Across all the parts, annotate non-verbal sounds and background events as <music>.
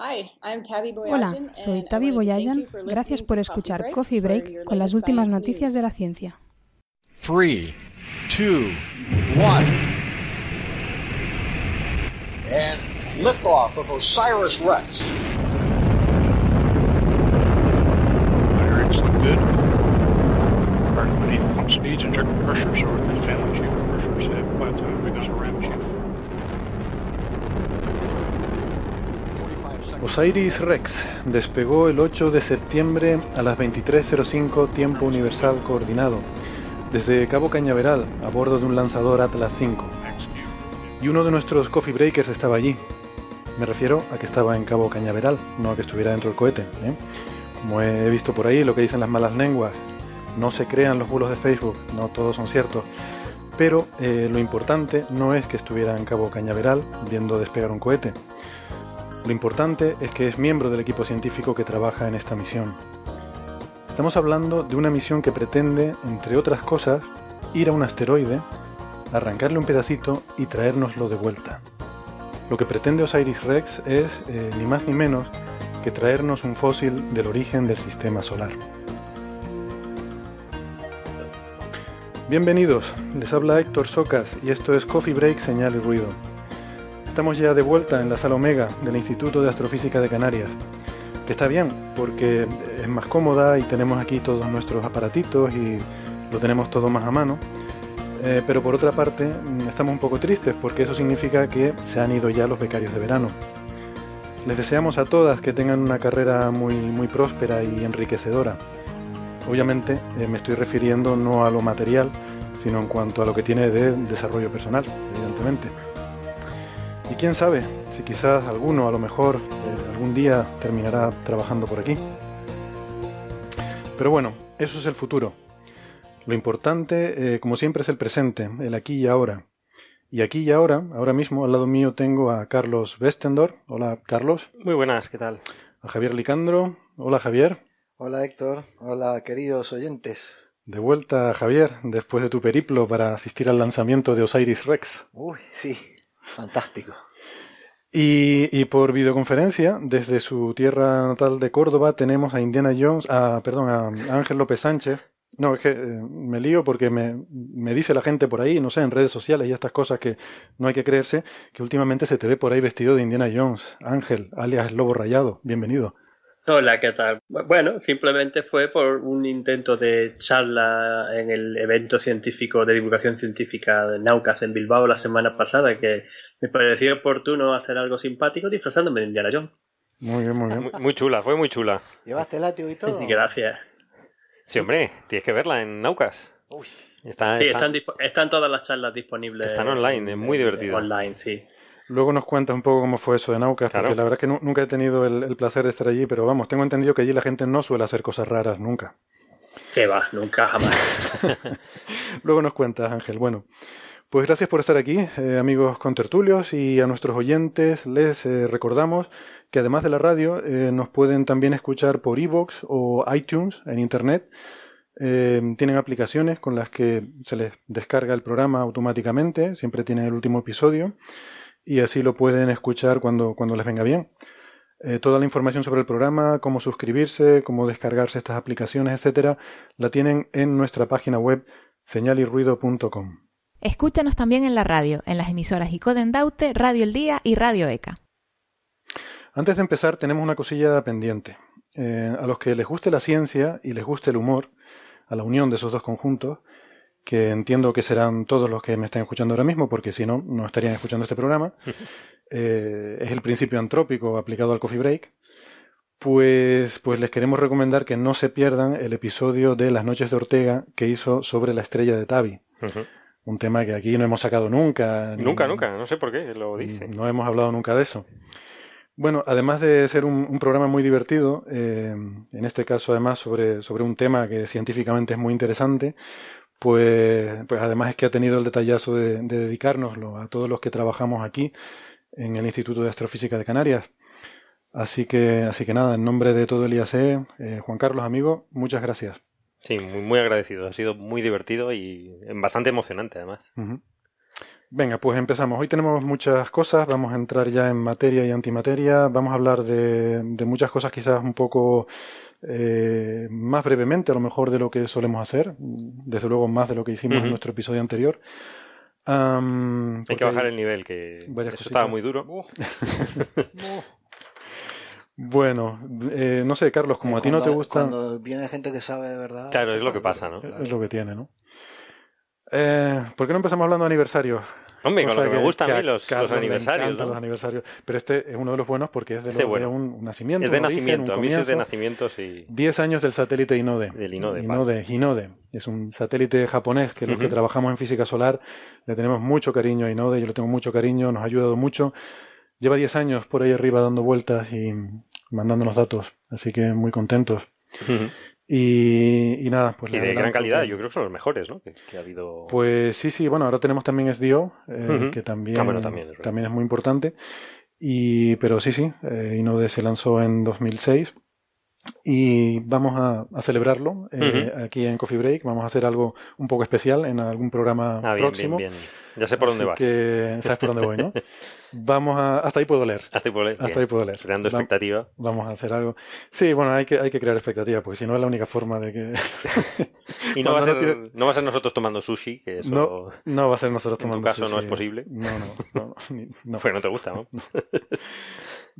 Hola, soy Tavi Boyajan. Gracias por escuchar Coffee Break con las últimas noticias de la ciencia. 3, 2, 1. And liftoff of Osiris Rex. Osiris Rex despegó el 8 de septiembre a las 23.05 tiempo universal coordinado desde Cabo Cañaveral a bordo de un lanzador Atlas V. Y uno de nuestros coffee breakers estaba allí. Me refiero a que estaba en Cabo Cañaveral, no a que estuviera dentro del cohete. ¿eh? Como he visto por ahí lo que dicen las malas lenguas, no se crean los bulos de Facebook, no todos son ciertos. Pero eh, lo importante no es que estuviera en Cabo Cañaveral viendo despegar un cohete. Lo importante es que es miembro del equipo científico que trabaja en esta misión. Estamos hablando de una misión que pretende, entre otras cosas, ir a un asteroide, arrancarle un pedacito y traérnoslo de vuelta. Lo que pretende Osiris Rex es, eh, ni más ni menos, que traernos un fósil del origen del sistema solar. Bienvenidos, les habla Héctor Socas y esto es Coffee Break Señal y Ruido. Estamos ya de vuelta en la sala Omega del Instituto de Astrofísica de Canarias, está bien porque es más cómoda y tenemos aquí todos nuestros aparatitos y lo tenemos todo más a mano. Eh, pero por otra parte mm, estamos un poco tristes porque eso significa que se han ido ya los becarios de verano. Les deseamos a todas que tengan una carrera muy, muy próspera y enriquecedora. Obviamente eh, me estoy refiriendo no a lo material, sino en cuanto a lo que tiene de desarrollo personal, evidentemente. Y quién sabe, si quizás alguno a lo mejor eh, algún día terminará trabajando por aquí. Pero bueno, eso es el futuro. Lo importante, eh, como siempre, es el presente, el aquí y ahora. Y aquí y ahora, ahora mismo, al lado mío tengo a Carlos Westendor. Hola, Carlos. Muy buenas, ¿qué tal? A Javier Licandro. Hola, Javier. Hola, Héctor. Hola, queridos oyentes. De vuelta, Javier, después de tu periplo para asistir al lanzamiento de Osiris Rex. Uy, sí, fantástico. Y, por videoconferencia, desde su tierra natal de Córdoba, tenemos a Indiana Jones, a, perdón, a Ángel López Sánchez. No, es que eh, me lío porque me, me, dice la gente por ahí, no sé, en redes sociales y estas cosas que no hay que creerse, que últimamente se te ve por ahí vestido de Indiana Jones. Ángel, alias Lobo Rayado, bienvenido. Hola, ¿qué tal? Bueno, simplemente fue por un intento de charla en el evento científico de divulgación científica de Naucas en Bilbao la semana pasada que me pareció oportuno hacer algo simpático disfrazándome de Indiana Jones. Muy bien, muy bien. Muy, muy chula, fue muy chula. ¿Llevaste látigo y todo? Sí, gracias. Sí, hombre, tienes que verla en Naucas. Uy. Está, Sí, está- están, dispo- están todas las charlas disponibles. Están online, es muy divertido. Online, sí. Luego nos cuentas un poco cómo fue eso de Naucas, Claro. porque la verdad es que nu- nunca he tenido el, el placer de estar allí, pero vamos, tengo entendido que allí la gente no suele hacer cosas raras nunca. Que va, nunca jamás. <laughs> Luego nos cuentas, Ángel. Bueno, pues gracias por estar aquí, eh, amigos contertulios, y a nuestros oyentes les eh, recordamos que además de la radio, eh, nos pueden también escuchar por iVoox o iTunes en Internet. Eh, tienen aplicaciones con las que se les descarga el programa automáticamente, siempre tienen el último episodio, y así lo pueden escuchar cuando, cuando les venga bien. Eh, toda la información sobre el programa, cómo suscribirse, cómo descargarse estas aplicaciones, etcétera, la tienen en nuestra página web señalirruido.com. Escúchanos también en la radio, en las emisoras Icoden Daute, Radio El Día y Radio ECA. Antes de empezar, tenemos una cosilla pendiente. Eh, a los que les guste la ciencia y les guste el humor, a la unión de esos dos conjuntos, que entiendo que serán todos los que me estén escuchando ahora mismo, porque si no, no estarían escuchando este programa, <laughs> eh, es el principio antrópico aplicado al coffee break, pues, pues les queremos recomendar que no se pierdan el episodio de Las noches de Ortega que hizo sobre la estrella de Tabi. Ujú. un tema que aquí no hemos sacado nunca. Nunca, nunca, no sé por qué lo dice. No hemos hablado nunca de eso. Bueno, además de ser un, programa muy divertido, eh, en este caso además sobre, sobre un tema que científicamente es muy interesante, pues, pues además es que ha tenido el detallazo de, de dedicárnoslo a todos los que trabajamos aquí en el Instituto de Astrofísica de Canarias. Así que, así que nada, en nombre de todo el IAC, eh, Juan Carlos, amigo, muchas gracias. Sí, muy, muy agradecido. Ha sido muy divertido y bastante emocionante, además. Venga, pues empezamos. Hoy tenemos muchas cosas. Vamos a entrar ya en materia y antimateria. Vamos a hablar de, muchas cosas quizás un poco eh, más brevemente, a lo mejor de lo que solemos hacer. Desde luego más de lo que hicimos en nuestro episodio anterior. hay que bajar el nivel, que eso estaba muy duro. <laughs> Bueno, eh, no sé, Carlos, como a ti no te gusta. Cuando viene gente que sabe de verdad. Claro, es lo que pasa, ¿no? Es lo que tiene, ¿no? Eh, ¿Por qué no empezamos hablando de aniversarios? Hombre, con lo que, me gustan a mí los, aniversarios. los aniversarios. Pero este es uno de los buenos porque es de, este un, nacimiento. Es de nacimiento, a mí es de nacimiento, sí. 10 años del satélite Inode. Del Inode, Inode, Inode. Es un satélite japonés que los que trabajamos en física solar le tenemos mucho cariño a Inode. Yo le tengo mucho cariño, nos ha ayudado mucho. Lleva 10 años por ahí arriba dando vueltas y mandándonos datos, así que muy contentos. Y, nada, pues... Y de gran calidad, yo creo que son los mejores, ¿no? Que, ha habido... Pues sí, sí, bueno, ahora tenemos también SDO, eh, que también, ah, también, es también, es muy importante. Y, pero sí, sí, eh, Inode se lanzó en 2006 y vamos a, celebrarlo eh, aquí en Coffee Break. Vamos a hacer algo un poco especial en algún programa ah, próximo. Bien, bien. Ya sé por dónde vas. Que sabes por dónde voy, ¿no? <laughs> Vamos a. Hasta ahí puedo leer. Hasta ahí puedo leer. Hasta ahí puedo leer. Creando expectativa. Vamos a hacer algo. Sí, bueno, hay que, hay que crear expectativa, porque si no es la única forma de que. <laughs> y <laughs> no va, a ser, no va a ser nosotros tomando sushi, que eso. No, no va a ser nosotros tomando sushi. En tu caso no es posible. No, no. no, no. Pues no te gusta, ¿no?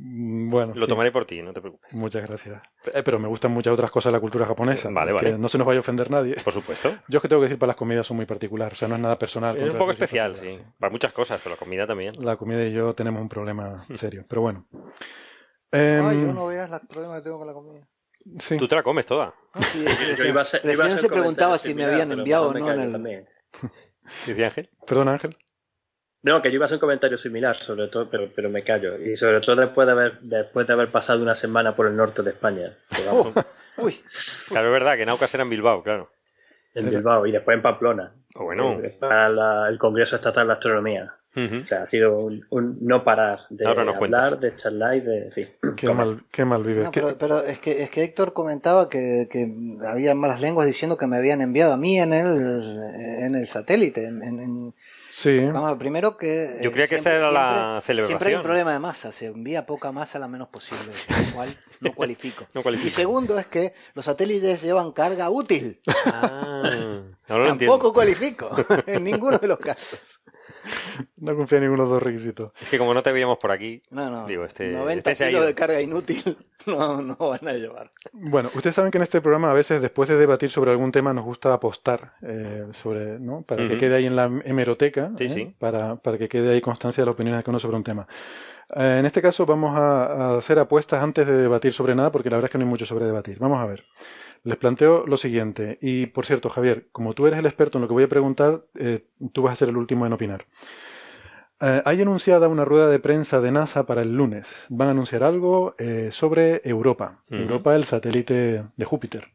Mm, bueno. Lo tomaré por ti, no te preocupes. Muchas gracias. Eh, pero me gustan muchas otras cosas de la cultura japonesa. Vale, vale. Que no se nos vaya a ofender nadie. Por supuesto. Yo es que tengo que decir para las comidas son muy particulares, o sea, no es nada personal. Es un poco especial, sí. Para muchas cosas, pero la comida también. La comida y yo tenemos un problema <laughs> serio, pero bueno. Eh, Ay, yo no veas los problemas que tengo con la comida. Sí. Tú te la comes toda. Ah, sí, <laughs> se preguntaba si me habían enviado o no en el... ¿Dice Ángel? Perdón, Ángel. No, que yo iba a hacer un comentario similar, sobre todo, pero, pero me callo. Y sobre todo después de haber, después de haber pasado una semana por el norte de España. <laughs> uy. Claro, es verdad que Naucas era en Bilbao, claro. En Bilbao y después en Pamplona. Oh, bueno. Para el Congreso Estatal de Astronomía. O sea, ha sido un, no parar de hablar, de charlar y de. qué, mal, qué mal vive. pero, es, que, es que Héctor comentaba que, que, había malas lenguas diciendo que me habían enviado a mí en el, en el satélite, en, Sí. Vamos, primero que. Yo creía que esa era la celebración. Siempre hay un problema de masa, se envía poca masa la menos posible, lo cual no cualifico. <laughs> no cualifico. Y segundo es que los satélites llevan carga útil. Ah, Tampoco cualifico, <laughs> en ninguno de los casos. No confía en ninguno de los dos requisitos. Es que como no te veíamos por aquí, no, no. digo, este, 90 este kilos de carga inútil <laughs> no, no van a llevar. Bueno, ustedes saben que en este programa a veces después de debatir sobre algún tema nos gusta apostar eh, sobre, ¿no? Para que quede ahí en la hemeroteca, ¿eh? Para, para que quede ahí constancia de la opinión de cada uno sobre un tema. Eh, en este caso vamos a, a hacer apuestas antes de debatir sobre nada porque la verdad es que no hay mucho sobre debatir. Vamos a ver. Les planteo lo siguiente, y por cierto, Javier, como tú eres el experto en lo que voy a preguntar, eh, tú vas a ser el último en opinar. Eh, hay anunciada una rueda de prensa de NASA para el lunes. Van a anunciar algo eh, sobre Europa. Europa, el satélite de Júpiter.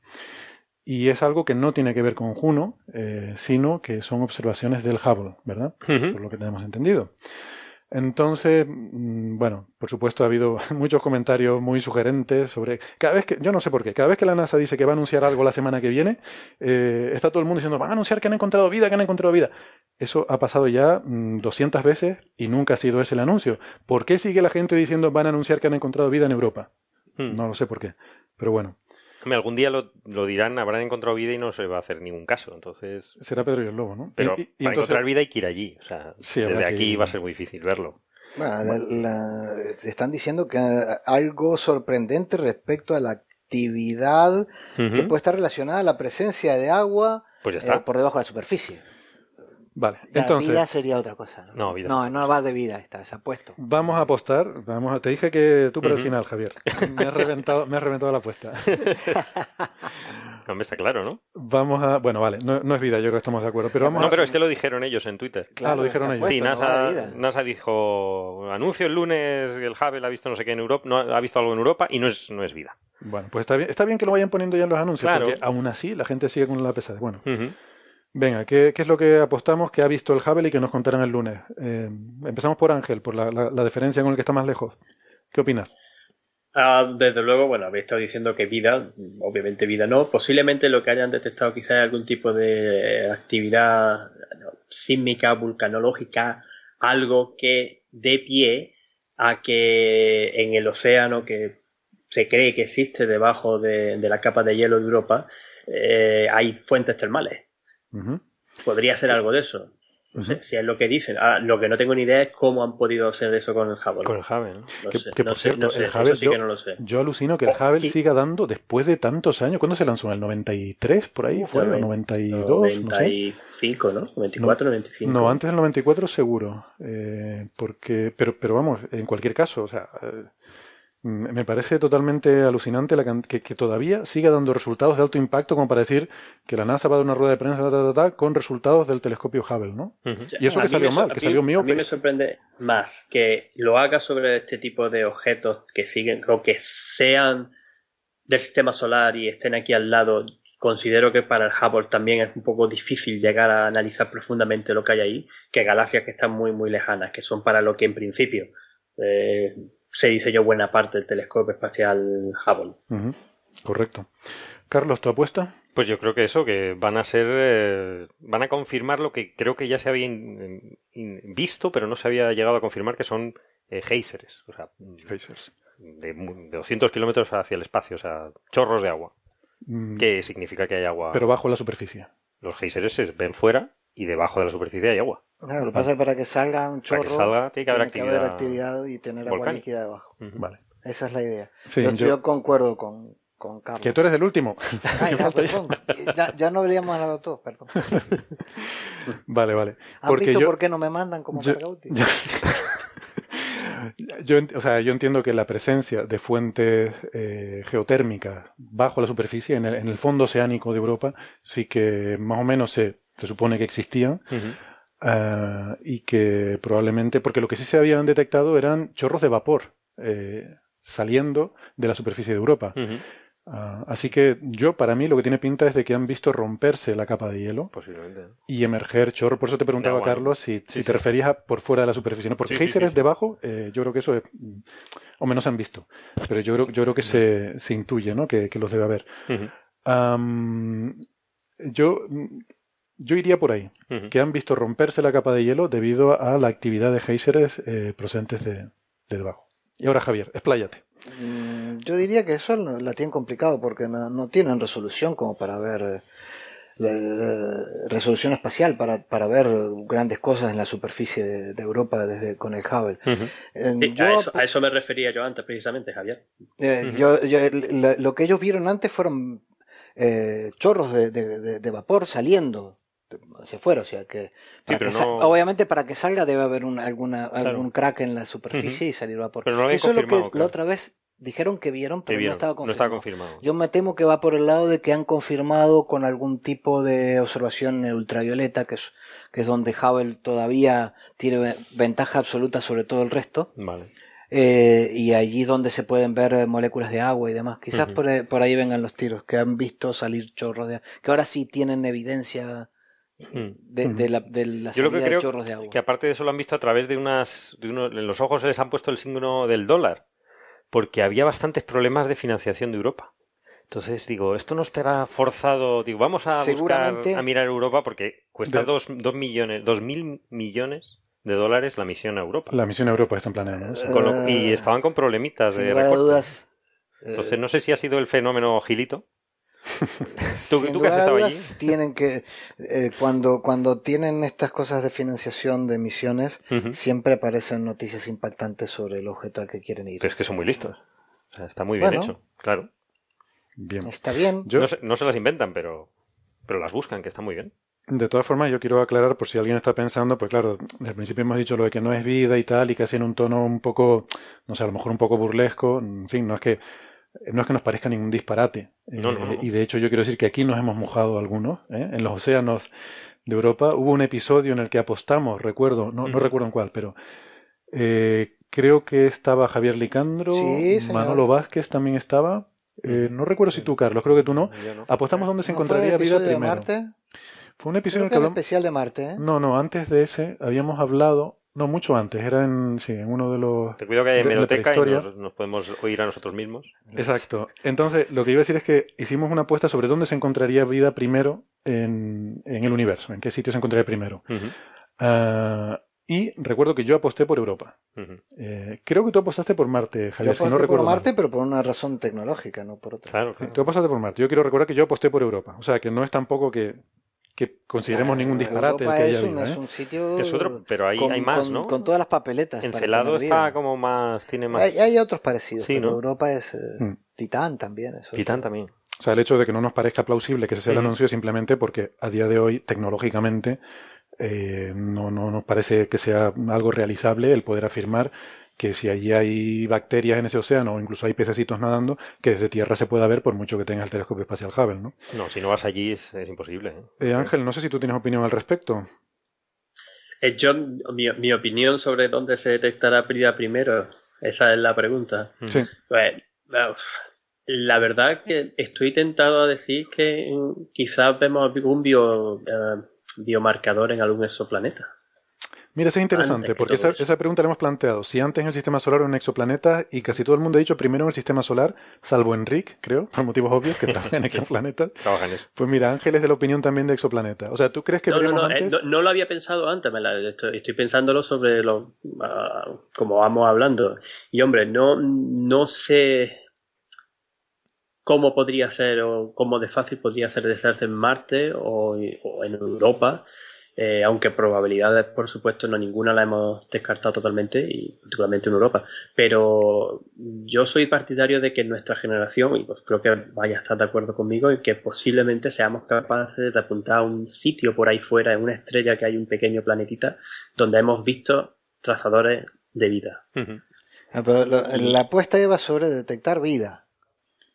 Y es algo que no tiene que ver con Juno, sino que son observaciones del Hubble, ¿verdad? Por lo que tenemos entendido. Entonces, mm, bueno, por supuesto ha habido <laughs> muchos comentarios muy sugerentes sobre cada vez que, yo no sé por qué, cada vez que la NASA dice que va a anunciar algo la semana que viene, eh, está todo el mundo diciendo, van a anunciar que han encontrado vida, que han encontrado vida. Eso ha pasado ya 200 mm, veces y nunca ha sido ese el anuncio. ¿Por qué sigue la gente diciendo van a anunciar que han encontrado vida en Europa? Hmm. No lo sé por qué, pero bueno algún día lo, dirán, habrán encontrado vida y no se va a hacer ningún caso. Entonces. Será Pedro y el Lobo, ¿no? Pero para encontrar vida hay que ir allí. O sea, desde aquí va a ser muy difícil verlo. Bueno, están diciendo que algo sorprendente respecto a la actividad que puede estar relacionada a la presencia de agua pues eh, por debajo de la superficie. Vale, la entonces. Vida sería otra cosa. No, vida. no, no va de vida esta, se ha puesto. Vamos a apostar. Vamos a, te dije que tú para el final, Javier. <laughs> Me has reventado, me has reventado la apuesta. <laughs> No, está claro, ¿no? Vamos a. Bueno, vale, no, es vida, yo creo que estamos de acuerdo. Pero vamos no, pero es que lo dijeron ellos en Twitter. Claro, lo dijeron ellos. Sí, NASA, NASA dijo: anuncio el lunes, el Hubble ha visto no sé qué en Europa, no ha visto algo en Europa y no es, no es vida. Bueno, pues está bien, está bien que lo vayan poniendo ya en los anuncios, porque aún así la gente sigue con la pesadez. Bueno. Venga, ¿qué, es lo que apostamos que ha visto el Hubble y que nos contarán el lunes? Eh, empezamos por Ángel, por la, diferencia con el que está más lejos. ¿Qué opinas? Ah, desde luego, bueno, habéis estado diciendo que vida, obviamente vida no. Posiblemente lo que hayan detectado quizás es algún tipo de actividad sísmica, vulcanológica, algo que dé pie a que en el océano que se cree que existe debajo de, la capa de hielo de Europa eh, hay fuentes termales. Podría ser algo de eso. No sé si es lo que dicen. Ah, lo que no tengo ni idea es cómo han podido hacer eso con el Hubble. Con el Hubble, ¿no? que, sé, por cierto, el Hubble, sí yo, que no lo sé. Yo alucino que el Hubble siga dando después de tantos años. ¿Cuándo se lanzó? ¿En el 93 por ahí? ¿Fue? ¿El 92? 95, ¿no? 94, 95. No, antes del 94 seguro. Eh, porque, pero, pero vamos, en cualquier caso, o sea, eh, me parece totalmente alucinante la que, todavía siga dando resultados de alto impacto, como para decir que la NASA va a dar una rueda de prensa con resultados del telescopio Hubble, ¿no? Y eso que salió mal, que salió mío. A mí me sorprende más que lo haga sobre este tipo de objetos que siguen, o que sean del sistema solar y estén aquí al lado. Considero que para el Hubble también es un poco difícil llegar a analizar profundamente lo que hay ahí, que galaxias que están muy, muy lejanas, que son para lo que en principio eh, se diseñó buena parte del telescopio espacial Hubble. Correcto. Carlos, ¿tu apuesta? Pues yo creo que eso, que van a ser, eh, van a confirmar lo que creo que ya se había visto, pero no se había llegado a confirmar, que son eh, geysers, o sea, geysers. De, 200 kilómetros hacia el espacio, o sea, chorros de agua. Mm. ¿Qué significa que hay agua? Pero bajo la superficie. Los geysers se ven fuera y debajo de la superficie hay agua. Claro, lo que pasa es que para que salga un chorro, para que salga, tiene que haber, actividad, y tener agua líquida debajo. Vale. Esa es la idea. yo, concuerdo con, con Carlos. Que tú eres el último. <laughs> ya, ya, no habríamos hablado todos, perdón. <laughs> vale, vale. ¿Han Porque visto por qué no me mandan como carga útil? Yo, <laughs> o sea, yo entiendo que la presencia de fuentes eh, geotérmicas bajo la superficie, en el, en el, fondo oceánico de Europa, sí que más o menos se, se supone que existían. Ah, y que probablemente, porque lo que sí se habían detectado eran chorros de vapor eh, saliendo de la superficie de Europa. Ah, así que yo, para mí, lo que tiene pinta es de que han visto romperse la capa de hielo Posiblemente. y emerger chorros. Por eso te preguntaba, Carlos, si, te referías a por fuera de la superficie. ¿no? Porque geysers debajo, eh, yo creo que eso es, o menos han visto. Pero yo creo, yo creo que se, se intuye ¿no? que, los debe haber. yo yo iría por ahí, que han visto romperse la capa de hielo debido a la actividad de geysers eh, procedentes de, debajo. Y ahora, Javier, expláyate. Mm, yo diría que eso la tienen complicado porque no, tienen resolución como para ver eh, resolución espacial para, para, ver grandes cosas en la superficie de, Europa desde con el Hubble. a, eso, me refería yo antes precisamente, Javier. Eh, yo, lo que ellos vieron antes fueron chorros de, vapor saliendo hacia afuera, o sea que, obviamente para que salga debe haber un, alguna, algún crack en la superficie y salir vapor. Pero Eso es lo que la otra vez dijeron que vieron, pero no, estaba no, estaba confirmado. Yo me temo que va por el lado de que han confirmado con algún tipo de observación ultravioleta, que es, que es donde Hubble todavía tiene ventaja absoluta sobre todo el resto. Vale. Eh, y allí donde se pueden ver moléculas de agua y demás. Quizás por, por, ahí vengan los tiros, que han visto salir chorros de agua, que ahora sí tienen evidencia de, la, de la Yo lo que creo chorros de agua. que aparte de eso lo han visto a través de unas... De uno, en los ojos se les han puesto el signo del dólar, porque había bastantes problemas de financiación de Europa. Entonces digo, esto no estará forzado. Digo, vamos a buscar a mirar Europa porque cuesta dos, dos millones, dos mil millones de dólares la misión a Europa. La misión a Europa están planeando. y estaban con problemitas de recortes. Entonces no sé si ha sido el fenómeno Gilito <laughs> ¿Tú, tú que has estado allí? Tienen que, eh, cuando, cuando tienen estas cosas de financiación de misiones, siempre aparecen noticias impactantes sobre el objeto al que quieren ir. Pero es que son muy listos. está muy bien hecho, claro. Bien. Está bien. No, se, las inventan, pero, pero las buscan, que está muy bien. De todas formas, yo quiero aclarar, por si alguien está pensando, pues claro, desde el principio hemos dicho lo de que no es vida y tal, y casi en un tono un poco, no sé, a lo mejor un poco burlesco, en fin, no es que no es que nos parezca ningún disparate. Eh, y de hecho yo quiero decir que aquí nos hemos mojado algunos, ¿eh? en los océanos de Europa. Hubo un episodio en el que apostamos, recuerdo, no, no recuerdo en cuál, pero eh, creo que estaba Javier Licandro, Manolo Vázquez también estaba. no recuerdo si tú, Carlos, creo que tú no. Apostamos dónde se encontraría vida primero. Marte? Fue un episodio en el especial de Marte. No, no, antes de ese habíamos hablado no, mucho antes, era en, sí, en uno de los... Te cuido que hay en Medoteca y nos, podemos oír a nosotros mismos. Exacto. Entonces, lo que iba a decir es que hicimos una apuesta sobre dónde se encontraría vida primero en, el universo, en qué sitio se encontraría primero. Ah, y recuerdo que yo aposté por Europa. Eh, creo que tú apostaste por Marte, Javier. Yo aposté no por Marte, pero por una razón tecnológica, no por otra. Claro, Tú apostaste por Marte. Yo quiero recordar que yo aposté por Europa. O sea, que no es tampoco que que consideremos ningún disparate. que es, un, es un sitio. Es otro, pero hay, hay más, ¿no? Con todas las papeletas. Encelado está como más. Tiene más... Hay, hay otros parecidos, pero Europa es. Eh, mm. Titán también. Eso Titán también. O sea, el hecho de que no nos parezca plausible que ese sea el anuncio simplemente porque a día de hoy, tecnológicamente, eh, no, no nos parece que sea algo realizable el poder afirmar que si allí hay bacterias en ese océano o incluso hay pececitos nadando, que desde tierra se pueda ver por mucho que tenga el telescopio espacial Hubble, ¿no? No, si no vas allí es, imposible. ¿eh? ¿eh? Ángel, no sé si tú tienes opinión al respecto. Eh, yo, mi, opinión sobre dónde se detectará vida primero, esa es la pregunta. Sí. Pues, la verdad que estoy tentado a decir que mm, quizás vemos algún bio, eh, biomarcador en algún exoplaneta. Mira, eso es interesante, porque esa, esa, pregunta la hemos planteado. Si antes en el sistema solar o en exoplanetas, y casi todo el mundo ha dicho primero en el sistema solar, salvo Enrique, creo, <laughs> por motivos obvios, que trabaja en exoplanetas. Pues mira, Ángel es de la opinión también de exoplanetas. O sea, ¿tú crees que no, no, no, eh, no, lo había pensado antes, me la, estoy, pensándolo sobre lo, ah, como vamos hablando. Y hombre, no, no sé cómo podría ser o cómo de fácil podría ser desearse en Marte o, o en Europa eh, aunque probabilidades, por supuesto, no ninguna la hemos descartado totalmente, y particularmente en Europa. Pero yo soy partidario de que nuestra generación, y pues creo que vaya a estar de acuerdo conmigo, en que posiblemente seamos capaces de apuntar a un sitio por ahí fuera, en una estrella que hay un pequeño planetita, donde hemos visto trazadores de vida. Ah, la apuesta iba sobre detectar vida,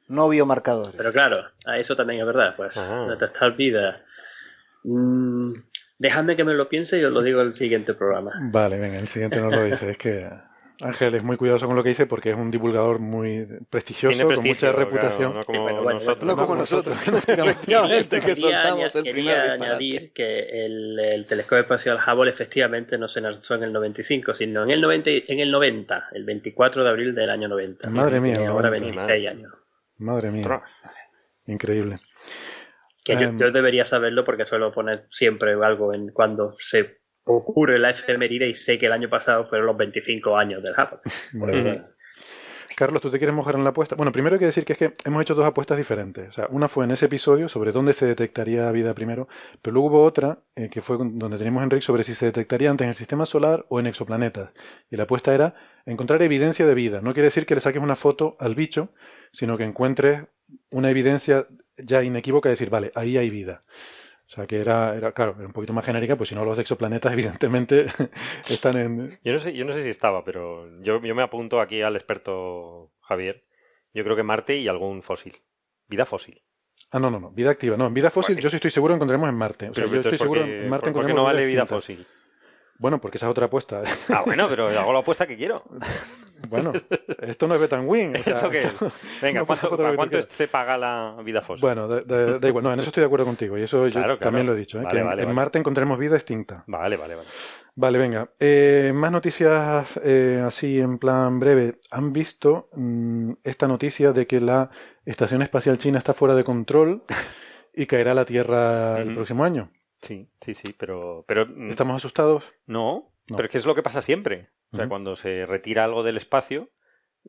no biomarcadores. Pero claro, a eso también es verdad, pues detectar vida. Mm, Déjame que me lo piense y os lo digo en el siguiente programa. Vale, venga, el siguiente no lo dice. Es que Ángel es muy cuidadoso con lo que dice porque es un divulgador muy prestigioso, con mucha reputación. no como nosotros. No como nosotros, <laughs> que soltamos el quería añadir que el, telescopio espacial Hubble efectivamente no se lanzó en el 95, sino en el 90, en el 90, el 24 de abril del año 90. Madre mía. ahora 26 años. Madre mía. Increíble. Que yo, em. debería saberlo porque suelo poner siempre algo en cuando se ocurre la efeméride y sé que el año pasado fueron los 25 años del Hubble. <laughs> Carlos, ¿tú te quieres mojar en la apuesta? Bueno, primero hay que decir que es que hemos hecho dos apuestas diferentes. O sea, una fue en ese episodio sobre dónde se detectaría vida primero, pero luego hubo otra eh, que fue donde teníamos Enrique sobre si se detectaría antes en el sistema solar o en exoplanetas. Y la apuesta era encontrar evidencia de vida. No quiere decir que le saques una foto al bicho, sino que encuentres una evidencia ya inequívoca decir, vale, ahí hay vida. O sea, que era, era, claro, era un poquito más genérica, pues si no, los exoplanetas, <laughs> evidentemente, están en. Yo no sé, yo no sé si estaba, pero yo, yo me apunto aquí al experto Javier. Yo creo que Marte y algún fósil. Vida fósil. Ah, no, no, no. Vida activa. No, en vida fósil yo sí estoy seguro que encontraremos en Marte. O sea, yo estoy seguro en Marte ¿por, qué no vale vida fósil? Bueno, porque esa es otra apuesta. <laughs> Ah, bueno, pero hago la apuesta que quiero. Bueno, esto no es Betanwin. O sea, ¿Esto qué es? ¿cuánto, cuánto se paga la vida fósil? Bueno, da igual. No, en eso estoy de acuerdo contigo. Y eso yo también lo he dicho. ¿eh? que en, Marte encontraremos vida extinta. Vale, vale, vale. Vale, venga. Eh, más noticias eh, así en plan breve. ¿Han visto mm, esta noticia de que la Estación Espacial China está fuera de control y caerá a la Tierra el próximo año? Sí, sí, sí, pero... pero mm, ¿Estamos asustados? No, pero es que es lo que pasa siempre. O sea, cuando se retira algo del espacio,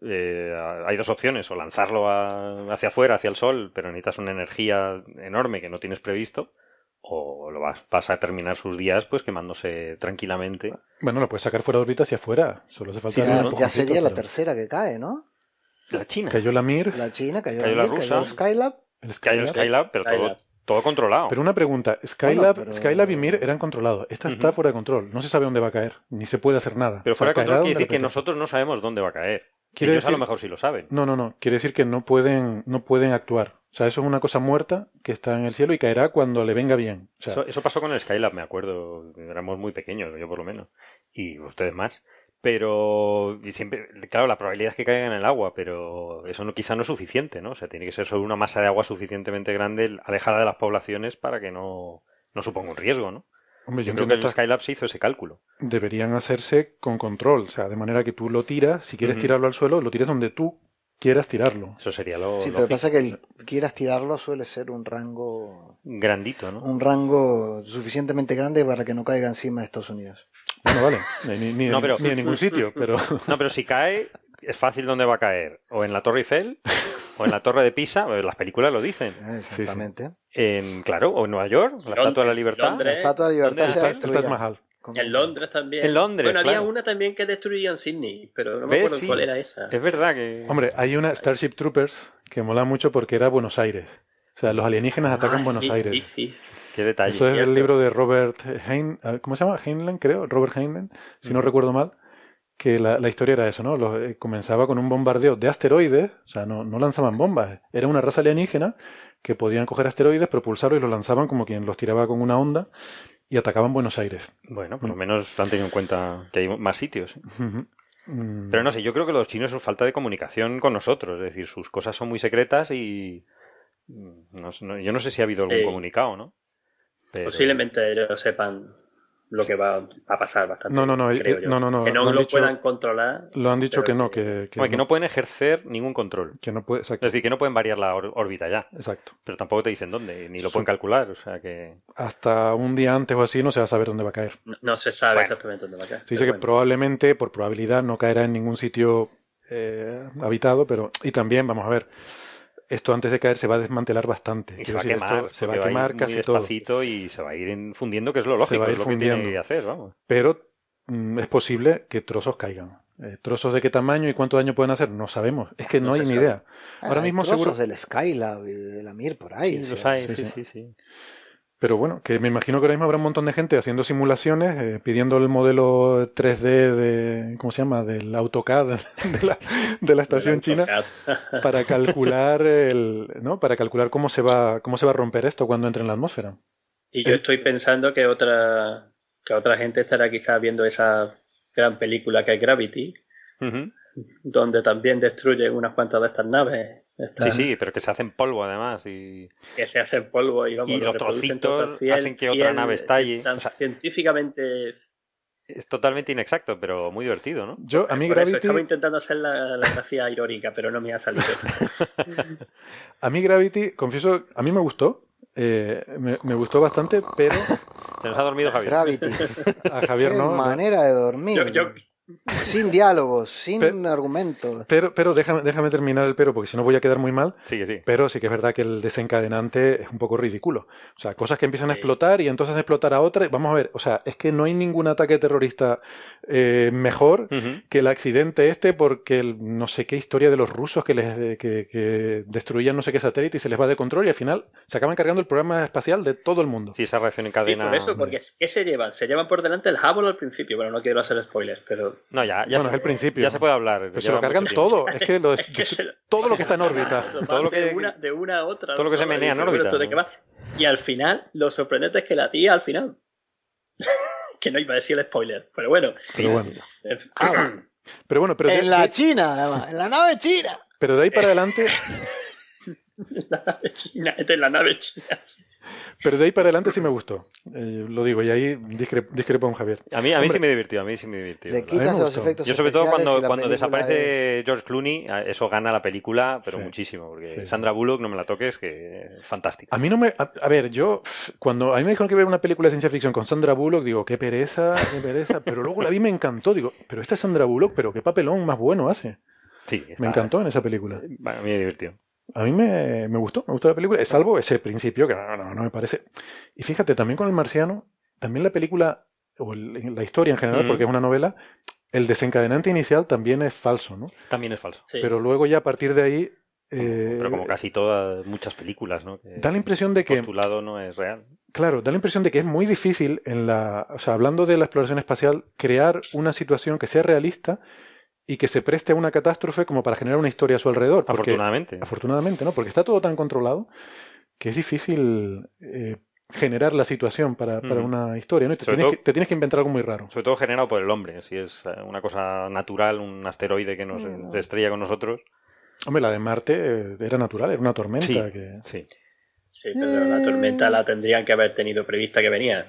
eh, hay dos opciones, o lanzarlo hacia afuera, hacia el Sol, pero necesitas una energía enorme que no tienes previsto, o lo vas, a terminar sus días pues quemándose tranquilamente. Bueno, lo puedes sacar fuera de órbita hacia afuera, solo hace falta... ya, sería la tercera que cae, ¿no? La China. Cayó la Mir. La China, cayó, la, Mir, Cayó el Skylab. El Skylab, Skylab pero todo, todo controlado. Pero una pregunta, Skylab, Skylab y Mir eran controlados. Esta está fuera de control. No se sabe dónde va a caer, ni se puede hacer nada. Pero fuera de control quiere decir que nosotros no sabemos dónde va a caer. Quiere decir, a lo mejor sí lo saben. No, no, no. Quiere decir que no pueden, no pueden actuar. O sea, eso es una cosa muerta que está en el cielo y caerá cuando le venga bien. eso, pasó con el Skylab, me acuerdo. Éramos muy pequeños, yo por lo menos. Y ustedes más. Pero siempre, claro, la probabilidad es que caigan en el agua, pero eso no, quizá no es suficiente, ¿no? O sea, tiene que ser solo una masa de agua suficientemente grande, alejada de las poblaciones, para que no, no suponga un riesgo, ¿no? Hombre, yo, creo que el Skylab se hizo ese cálculo. Deberían hacerse con control, o sea, de manera que tú lo tiras, si quieres tirarlo al suelo, lo tires donde tú quieras tirarlo. Eso sería lo. Sí, pero pasa que el quieras tirarlo suele ser un rango. Grandito, ¿no? Un rango suficientemente grande para que no caiga encima de Estados Unidos. Bueno, vale. Ni, ni, en ningún sitio, pero. No, pero si cae, es fácil dónde va a caer. O en la Torre Eiffel, o en la Torre de Pisa, las películas lo dicen. Exactamente. En, claro, o en Nueva York, la Estatua de la Libertad. la Estatua de la Libertad. Está más alto. En Londres también. En Londres. Bueno, había una también que destruía en Sydney, pero no me acuerdo cuál era esa. Es verdad que. Hombre, hay una Starship Troopers que mola mucho porque era Buenos Aires. O sea, los alienígenas atacan ah, Buenos Aires. Sí, sí. Qué detalle. Eso es el libro de Robert Hein, ¿cómo se llama? Heinlein, creo, Robert Heinlein, si no recuerdo mal, que la, historia era eso, ¿no? Eh, comenzaba con un bombardeo de asteroides, o sea, no, no lanzaban bombas, era una raza alienígena que podían coger asteroides, propulsarlos y los lanzaban como quien los tiraba con una onda y atacaban Buenos Aires. Bueno, por lo menos han tenido en cuenta que hay más sitios. Pero no sé, yo creo que los chinos es falta de comunicación con nosotros, es decir, sus cosas son muy secretas y yo no sé si ha habido algún comunicado, ¿no? Posiblemente ellos sepan lo que va a pasar bastante. No, no, no, no, no, Que no lo, puedan controlar. Lo han dicho que no, que, que, no. pueden ejercer ningún control. Que no puede, Es decir, que no pueden variar la órbita ya. Exacto. Pero tampoco te dicen dónde, ni lo pueden calcular, o sea que... Hasta un día antes o así no se va a saber dónde va a caer. No, se sabe exactamente dónde va a caer. Se dice que probablemente, por probabilidad, no caerá en ningún sitio eh, habitado, pero... Y también, vamos a ver esto antes de caer se va a desmantelar bastante. Y se va a quemar, se va a quemar casi todo. y se va a ir fundiendo, que es lo lógico, es lo que tiene que hacer, vamos. Pero mm, es posible que trozos caigan. Eh, ¿Trozos de qué tamaño y cuánto daño pueden hacer? No sabemos. Es que no, hay ni idea. Ahora mismo trozos seguro... del Skylab y de la Mir por ahí. Sí, sí, sí, sí, Pero bueno, que me imagino que ahora mismo habrá un montón de gente haciendo simulaciones, eh, pidiendo el modelo 3D de, ¿cómo se llama? Del AutoCAD <laughs> de la, de la estación china <laughs> para calcular el, ¿no? Para calcular cómo se va, cómo se va a romper esto cuando entre en la atmósfera. Y yo estoy pensando que otra, que otra gente estará quizás viendo esa gran película que es Gravity, donde también destruyen unas cuantas de estas naves Sí, sí, pero que se hacen polvo además. Y... Que se hacen polvo y, vamos, y los trocitos hacen que otra nave estalle. científicamente es totalmente inexacto, pero muy divertido, ¿no? Yo, a mí Gravity... estaba intentando hacer la, la grafía irónica, pero no me ha salido. <laughs> a mí Gravity, confieso, a mí me gustó. Eh, me, gustó bastante, pero... <laughs> Se nos ha dormido Javier. Gravity. A Javier no. manera de dormir. yo, sin diálogos, sin argumentos. Pero, pero déjame, déjame terminar el pero, porque si no voy a quedar muy mal. Sí, sí. Pero sí que es verdad que el desencadenante es un poco ridículo. O sea, cosas que empiezan a explotar y entonces explotar a otra. Vamos a ver, o sea, es que no hay ningún ataque terrorista eh, mejor que el accidente este, porque no sé qué historia de los rusos que, les, que, destruían no sé qué satélite y se les va de control y al final se acaban cargando el programa espacial de todo el mundo. Sí, esa reacción en cadena. por eso, porque ¿qué se llevan? Se llevan por delante el Hubble al principio. Bueno, no quiero hacer spoilers, pero no, ya, ya bueno, es el principio. Ya se puede hablar. se lo cargan todo. <laughs> Es que, <laughs> todo lo que está en <laughs> órbita. todo lo que, de, una, de una a otra. Todo lo que se menea en órbita. Y al final, lo sorprendente es que la tía al final. que no iba a decir el spoiler, pero bueno. Pero bueno. pero bueno, pero en la China, además, en la nave china. Pero de ahí para adelante. la nave china, esta es la nave china. Pero de ahí para adelante sí me gustó. Eh, lo digo, y ahí discrepo, con Javier. A mí, a mí sí me divirtió, a mí sí me divirtió. Le quitas los efectos Yo sobre todo cuando, cuando desaparece George Clooney, eso gana la película, pero muchísimo. Porque Sandra Bullock, no me la toques, que es fantástica. A mí no me... A, ver, yo... Cuando a mí me dijeron que ver una película de ciencia ficción con Sandra Bullock, digo, qué pereza, qué pereza. <laughs> pero luego la vi y me encantó. Digo, pero esta es Sandra Bullock, pero qué papelón más bueno hace. Sí, me encantó en esa película. a mí me divirtió. A mí me, me, gustó, me gustó la película, salvo ese principio que no, no, no, me parece. Y fíjate, también con el marciano, también la película, o la historia en general, porque es una novela, el desencadenante inicial también es falso, ¿no? También es falso. Pero luego ya a partir de ahí... Eh, pero como casi todas, muchas películas, ¿no? da la impresión de que... El postulado no es real. Claro, da la impresión de que es muy difícil en la... O sea, hablando de la exploración espacial, crear una situación que sea realista y que se preste a una catástrofe como para generar una historia a su alrededor. afortunadamente. Afortunadamente, ¿no? Porque está todo tan controlado que es difícil eh, generar la situación para, una historia, ¿no? te tienes, que, te tienes, que, inventar algo muy raro. Sobre todo generado por el hombre, si es eh, una cosa natural, un asteroide que nos mm. estrella con nosotros. Hombre, la de Marte eh, era natural, era una tormenta. Sí, que... sí. sí pero la tormenta la tendrían que haber tenido prevista que venía.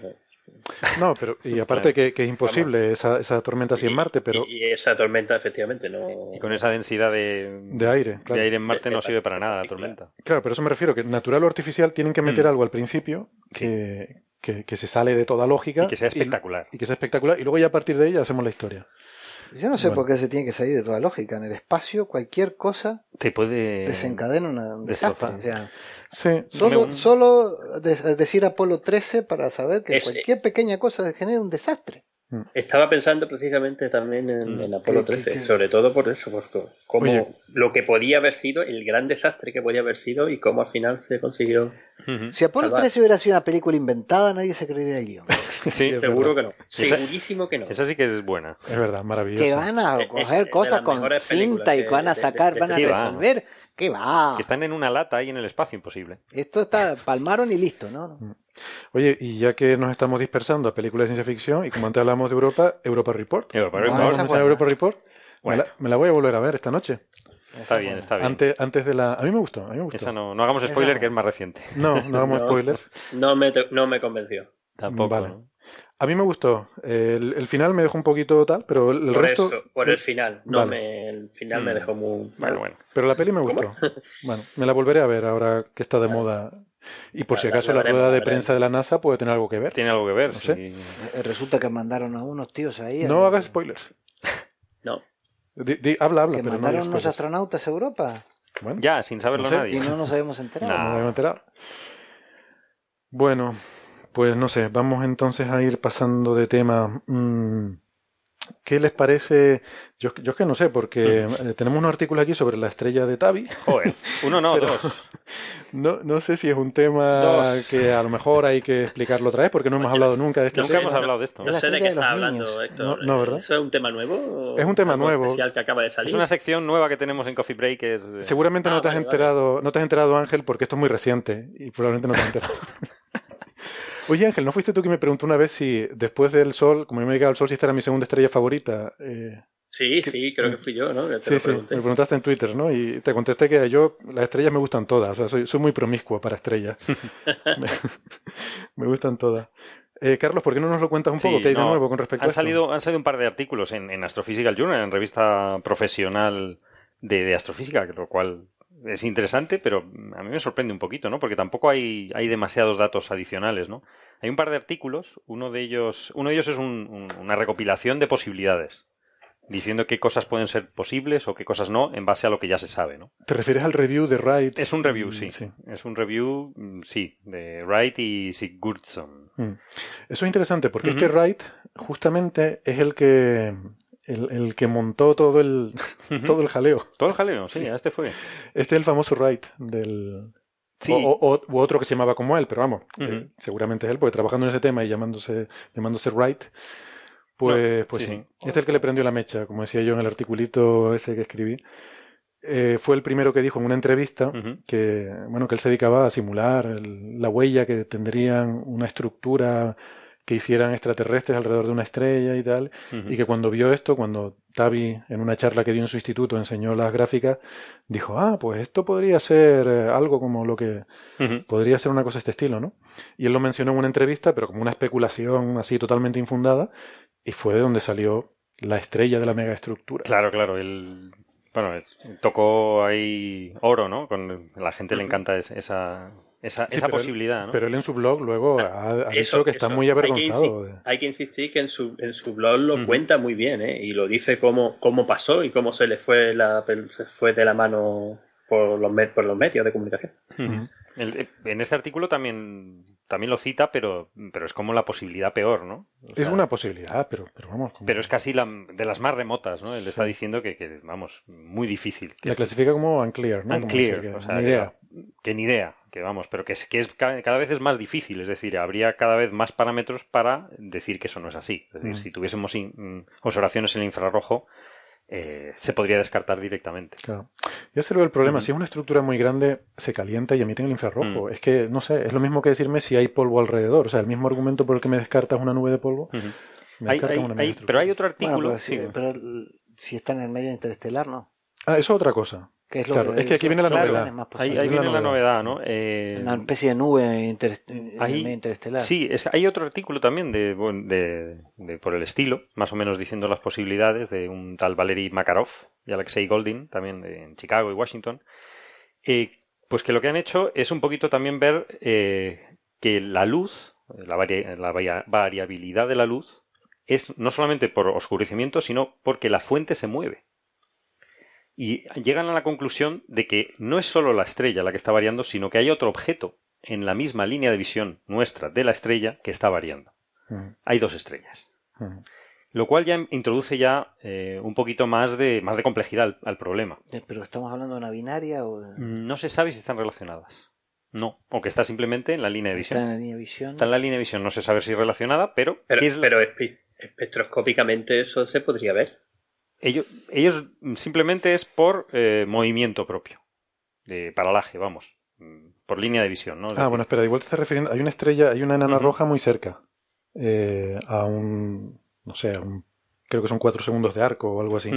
No, pero y <laughs> aparte que, es imposible esa, esa, tormenta así en Marte, pero... Y, esa tormenta efectivamente no... Y con esa densidad de, de aire. De aire en Marte no sirve para nada la tormenta. Claro, pero eso me refiero, que natural o artificial tienen que meter mm. algo al principio que, que, se sale de toda lógica. Y que sea espectacular. Y, que sea espectacular. Y luego ya a partir de ella hacemos la historia. Yo no sé por qué se tiene que salir de toda lógica. En el espacio, cualquier cosa te puede desencadena un desastre. O sea, Sí, solo, solo decir Apolo 13 para saber que cualquier pequeña cosa genera un desastre. Mm. Estaba pensando precisamente también en, mm. Apolo 13, sobre todo por eso, por cómo lo que podía haber sido, el gran desastre que podía haber sido y cómo al final se consiguió. Si Apolo 13 hubiera sido una película inventada, nadie se creería el guion. <laughs> sí, seguro que no. Segurísimo que no. Esa sí que es buena. Es verdad, maravillosa. Que van a coger cosas con cinta y van a sacar, van a resolver. ¿Qué va? Que están en una lata ahí en el espacio, imposible. Esto está, palmaron y listo, ¿no? Oye, y ya que nos estamos dispersando a películas de ciencia ficción, y como antes hablamos de Europa, Europa Report. Europa Report. Europa Report? Me, la, voy a volver a ver esta noche. Está bien, está bien. Antes, antes de la... A mí me gustó, a mí me gustó. Esa no, no hagamos spoiler, que es más reciente. No, no hagamos spoiler. No me, no me convenció. Tampoco. Vale. A mí me gustó. El, el, final me dejó un poquito tal, pero el, por resto. por el final. No me, el final me mm. dejó muy. Bueno, bueno. Pero la peli me gustó. <laughs> bueno, me la volveré a ver ahora que está de moda. Y por si acaso la, rueda de prensa de la NASA puede tener algo que ver. Tiene algo que ver. No sé. Eh, resulta que mandaron a unos tíos ahí. No hagas spoilers. No. habla, habla. Que mandaron unos astronautas a Europa. Bueno, ya, sin saberlo nadie. Y no nos habíamos enterado. No, no nos habíamos enterado. Bueno, pues no sé, vamos entonces a ir pasando de tema. Mm, ¿Qué les parece? Yo, yo es que no sé, porque eh, tenemos unos artículos aquí sobre la estrella de Tabi. Joder, uno no, <laughs> dos. No, no sé si es un tema que a lo mejor hay que explicarlo otra vez, porque no hemos hablado nunca de esto. Nunca hemos hablado de esto. No sé de qué está hablando, Héctor. No, ¿verdad? ¿Eso es un tema nuevo? Es un tema nuevo. Especial que acaba de salir? Es una sección nueva que tenemos en Coffee Break. Es... Seguramente no, ah, te has enterado, no te has enterado, Ángel, porque esto es muy reciente y probablemente no te has enterado. <laughs> Oye Ángel, ¿no fuiste tú que me preguntó una vez si después del Sol, como yo me he llegado al Sol, si esta era mi segunda estrella favorita? Eh, sí, sí, creo que fui yo, ¿no? sí, sí, me preguntaste en Twitter, ¿no? Y te contesté que yo, las estrellas me gustan todas, o sea, soy, muy promiscuo para estrellas. <laughs> <laughs> me, gustan todas. Eh, Carlos, ¿por qué no nos lo cuentas un poco? ¿Qué hay de nuevo con respecto han a Salido, han salido un par de artículos en, en Astrophysical Journal, en revista profesional de, de astrofísica, lo cual es interesante, pero a mí me sorprende un poquito, ¿no? Porque tampoco hay, hay demasiados datos adicionales, ¿no? Hay un par de artículos, uno de ellos, uno de ellos es una recopilación de posibilidades, diciendo qué cosas pueden ser posibles o qué cosas no, en base a lo que ya se sabe, ¿no? ¿Te refieres al review de Wright? Es un review, sí. Es un review, mm, sí, de Wright y Sigurdsson. Mm. Eso es interesante, porque este Wright justamente es el que el, que montó todo el, todo el jaleo. Todo el jaleo, sí, este fue. Este es el famoso Wright del... O, u otro que se llamaba como él, pero vamos, eh, seguramente es él, porque trabajando en ese tema y llamándose, llamándose Wright, pues, pues sí. Este es el que le prendió la mecha, como decía yo en el articulito ese que escribí. Eh, fue el primero que dijo en una entrevista que, bueno, que él se dedicaba a simular la huella que tendrían una estructura que hicieran extraterrestres alrededor de una estrella y tal, y que cuando vio esto, cuando Tavi en una charla que dio en su instituto enseñó las gráficas, dijo, ah, pues esto podría ser eh, algo como lo que podría ser una cosa de este estilo, ¿no? Y él lo mencionó en una entrevista, pero como una especulación así totalmente infundada, y fue de donde salió la estrella de la megaestructura. Claro, claro, él bueno, tocó ahí oro, ¿no? Con la gente le encanta esa esa, esa posibilidad, ¿no? Pero él en su blog luego ha, dicho que está muy avergonzado. Hay que, insistir que en su, en su blog lo cuenta muy bien, ¿eh? Y lo dice cómo, cómo pasó y cómo se le fue, la, se fue de la mano por los, por los medios de comunicación. En este artículo también, también lo cita, pero, pero es como la posibilidad peor, ¿no? es una posibilidad, pero, pero vamos. Pero es casi la, de las más remotas, ¿no? Él está diciendo que, que, vamos, muy difícil. La clasifica como unclear, ¿no? Unclear, o sea, ni idea. Que, ni idea, que vamos, pero que, es, que es cada vez es más difícil, es decir, habría cada vez más parámetros para decir que eso no es así. Es decir, si tuviésemos observaciones en el infrarrojo, eh, se podría descartar directamente. Claro. Y ese es el problema. Si es una estructura muy grande, se calienta y emite el infrarrojo. Es que, no sé, es lo mismo que decirme si hay polvo alrededor. O sea, el mismo argumento por el que me descartas una nube de polvo. pero hay otro artículo. Pues pero si está en el medio interestelar, ¿no? Ah, eso es otra cosa. Es, claro, es que aquí viene la novedad. Ahí, viene la novedad, ¿no? Eh, una especie de nube interestelar. Sí, es, hay otro artículo también de, de, por el estilo, más o menos diciendo las posibilidades de un tal Valery Makarov y Alexei Goldin, también en Chicago y Washington. Eh, pues que lo que han hecho es un poquito también ver eh, que la luz, la, la variabilidad de la luz, es no solamente por oscurecimiento, sino porque la fuente se mueve y llegan a la conclusión de que no es solo la estrella la que está variando, sino que hay otro objeto en la misma línea de visión nuestra de la estrella que está variando. Hay dos estrellas. Lo cual ya introduce ya eh, un poquito más de, más de complejidad al, problema. Eh, ¿Pero estamos hablando de una binaria o...? No se sabe si están relacionadas. No, aunque está simplemente en la línea de visión. Está en la línea de visión. Está en la línea de visión, no se sabe si es relacionada, pero... Pero, pero espectroscópicamente eso se podría ver. Ellos, ellos simplemente es por eh, movimiento propio, de paralaje, vamos, mm, por línea de visión, ¿no? ah, bueno, espera, igual te estás refiriendo, hay una estrella, hay una enana roja muy cerca, eh, a un, no sé, creo que son cuatro segundos de arco o algo así.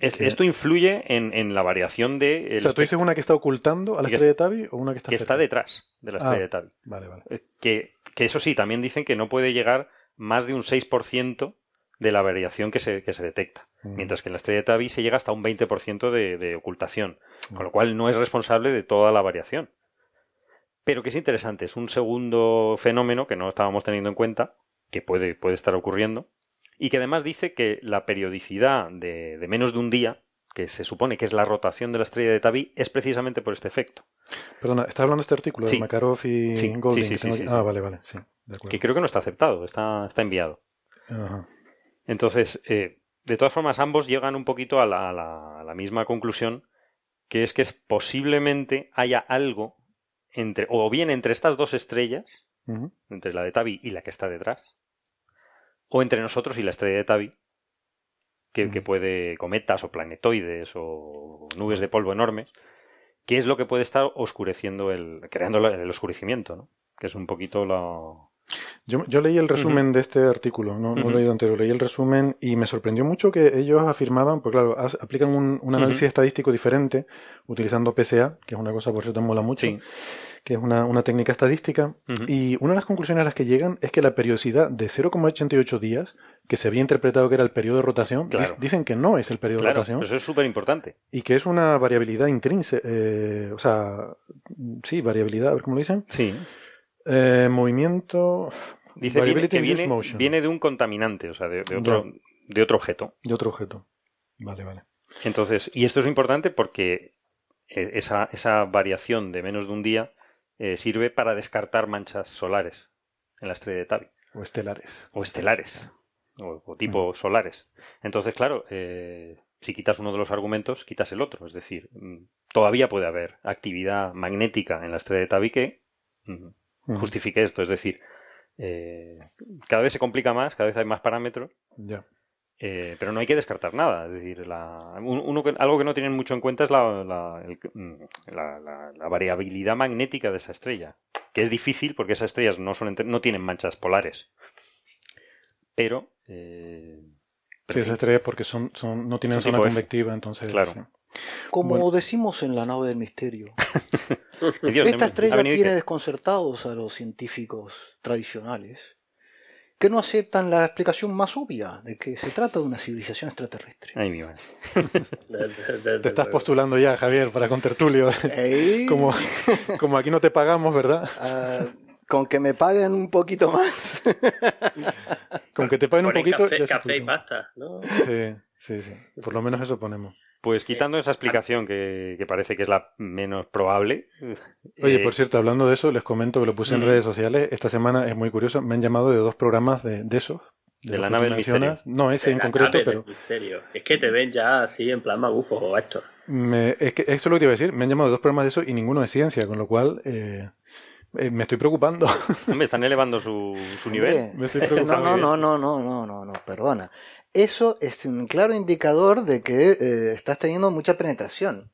Esto influye en, la variación de... o sea, ¿tú dices una que está ocultando a la estrella de Tabi o una que está Que está detrás de la estrella ah, de Tabi. Vale, vale. Eh, que, que, eso sí, también dicen que no puede llegar más de un 6% de la variación que se, que se detecta. Mientras que en la estrella de Tabi se llega hasta un 20% de, de ocultación, con lo cual no es responsable de toda la variación. Pero que es interesante, es un segundo fenómeno que no estábamos teniendo en cuenta, que puede, puede estar ocurriendo, y que además dice que la periodicidad de, de, menos de un día, que se supone que es la rotación de la estrella de Tabi, es precisamente por este efecto. Perdona, ¿estás hablando de este artículo de Makarov y sí, Golding? Sí, sí, ah, vale, vale, sí. Que creo que no está aceptado, está, está enviado. Ajá. Entonces, eh, de todas formas, ambos llegan un poquito a la, misma conclusión, que es que posiblemente haya algo entre, o bien entre estas dos estrellas, entre la de Tabi y la que está detrás, o entre nosotros y la estrella de Tabi, que, que, puede cometas o planetoides o nubes de polvo enormes, que es lo que puede estar oscureciendo el, creando el oscurecimiento, ¿no? Que es un poquito lo, yo, yo leí el resumen de este artículo, no, no lo he leído entero, leí el resumen y me sorprendió mucho que ellos afirmaban, pues claro, aplican un, un análisis estadístico diferente utilizando PSA, que es una cosa por cierto mola mucho, que es una, una técnica estadística, y una de las conclusiones a las que llegan es que la periodicidad de 0,88 días, que se había interpretado que era el periodo de rotación, dicen que no es el periodo de rotación. Eso es súper importante. Y que es una variabilidad intrínseca, eh, o sea, sí, variabilidad, a ver cómo lo dicen. Sí. Eh, movimiento. Dice viene, que viene, de un contaminante, o sea, de, otro, de otro objeto. De otro objeto. Vale, vale. Entonces, y esto es importante porque eh, esa, esa variación de menos de un día eh, sirve para descartar manchas solares en la estrella de Tabi. O estelares. O estelares. O, tipo mm. solares. Entonces, claro, eh, si quitas uno de los argumentos, quitas el otro. Es decir, mm, todavía puede haber actividad magnética en la estrella de Tabi que mm, justifique esto. Es decir, eh, cada vez se complica más, cada vez hay más parámetros. Ya. Eh, pero no hay que descartar nada. Es decir, la, uno algo que no tienen mucho en cuenta es la, mm, la, la, variabilidad magnética de esa estrella, que es difícil porque esas estrellas no, son, no tienen manchas polares. Pero. Eh, sí, esas estrellas porque son, son, no tienen zona convectiva, entonces. Claro. Como decimos en la nave del misterio. <laughs> Esta estrella tiene desconcertados a los científicos tradicionales que no aceptan la explicación más obvia de que se trata de una civilización extraterrestre. Ay, mi <laughs> Te estás postulando ya, Javier, para contertulio. <laughs> como, como aquí no te pagamos, ¿verdad? Ah, con que me paguen un poquito más. con que te paguen un poquito. Café, y pasta, ¿no? Sí, sí, sí. Por lo menos eso ponemos. Pues quitando esa explicación que, parece que es la menos probable. <laughs> Oye, por eh, cierto, hablando de eso, les comento que lo puse en redes sociales. Esta semana es muy curioso. Me han llamado de dos programas de, de esos. De, la nave del misterio. No, ese en concreto, pero. Es que te ven ya así en plan magufo o esto. es que eso es lo que te iba a decir. Me han llamado de dos programas de eso y ninguno de ciencia, con lo cual. Eh, eh, me estoy preocupando. Me están elevando su, su nivel. me estoy preocupando. No, no, no, no, no, no, no, perdona eso es un claro indicador de que eh, estás teniendo mucha penetración.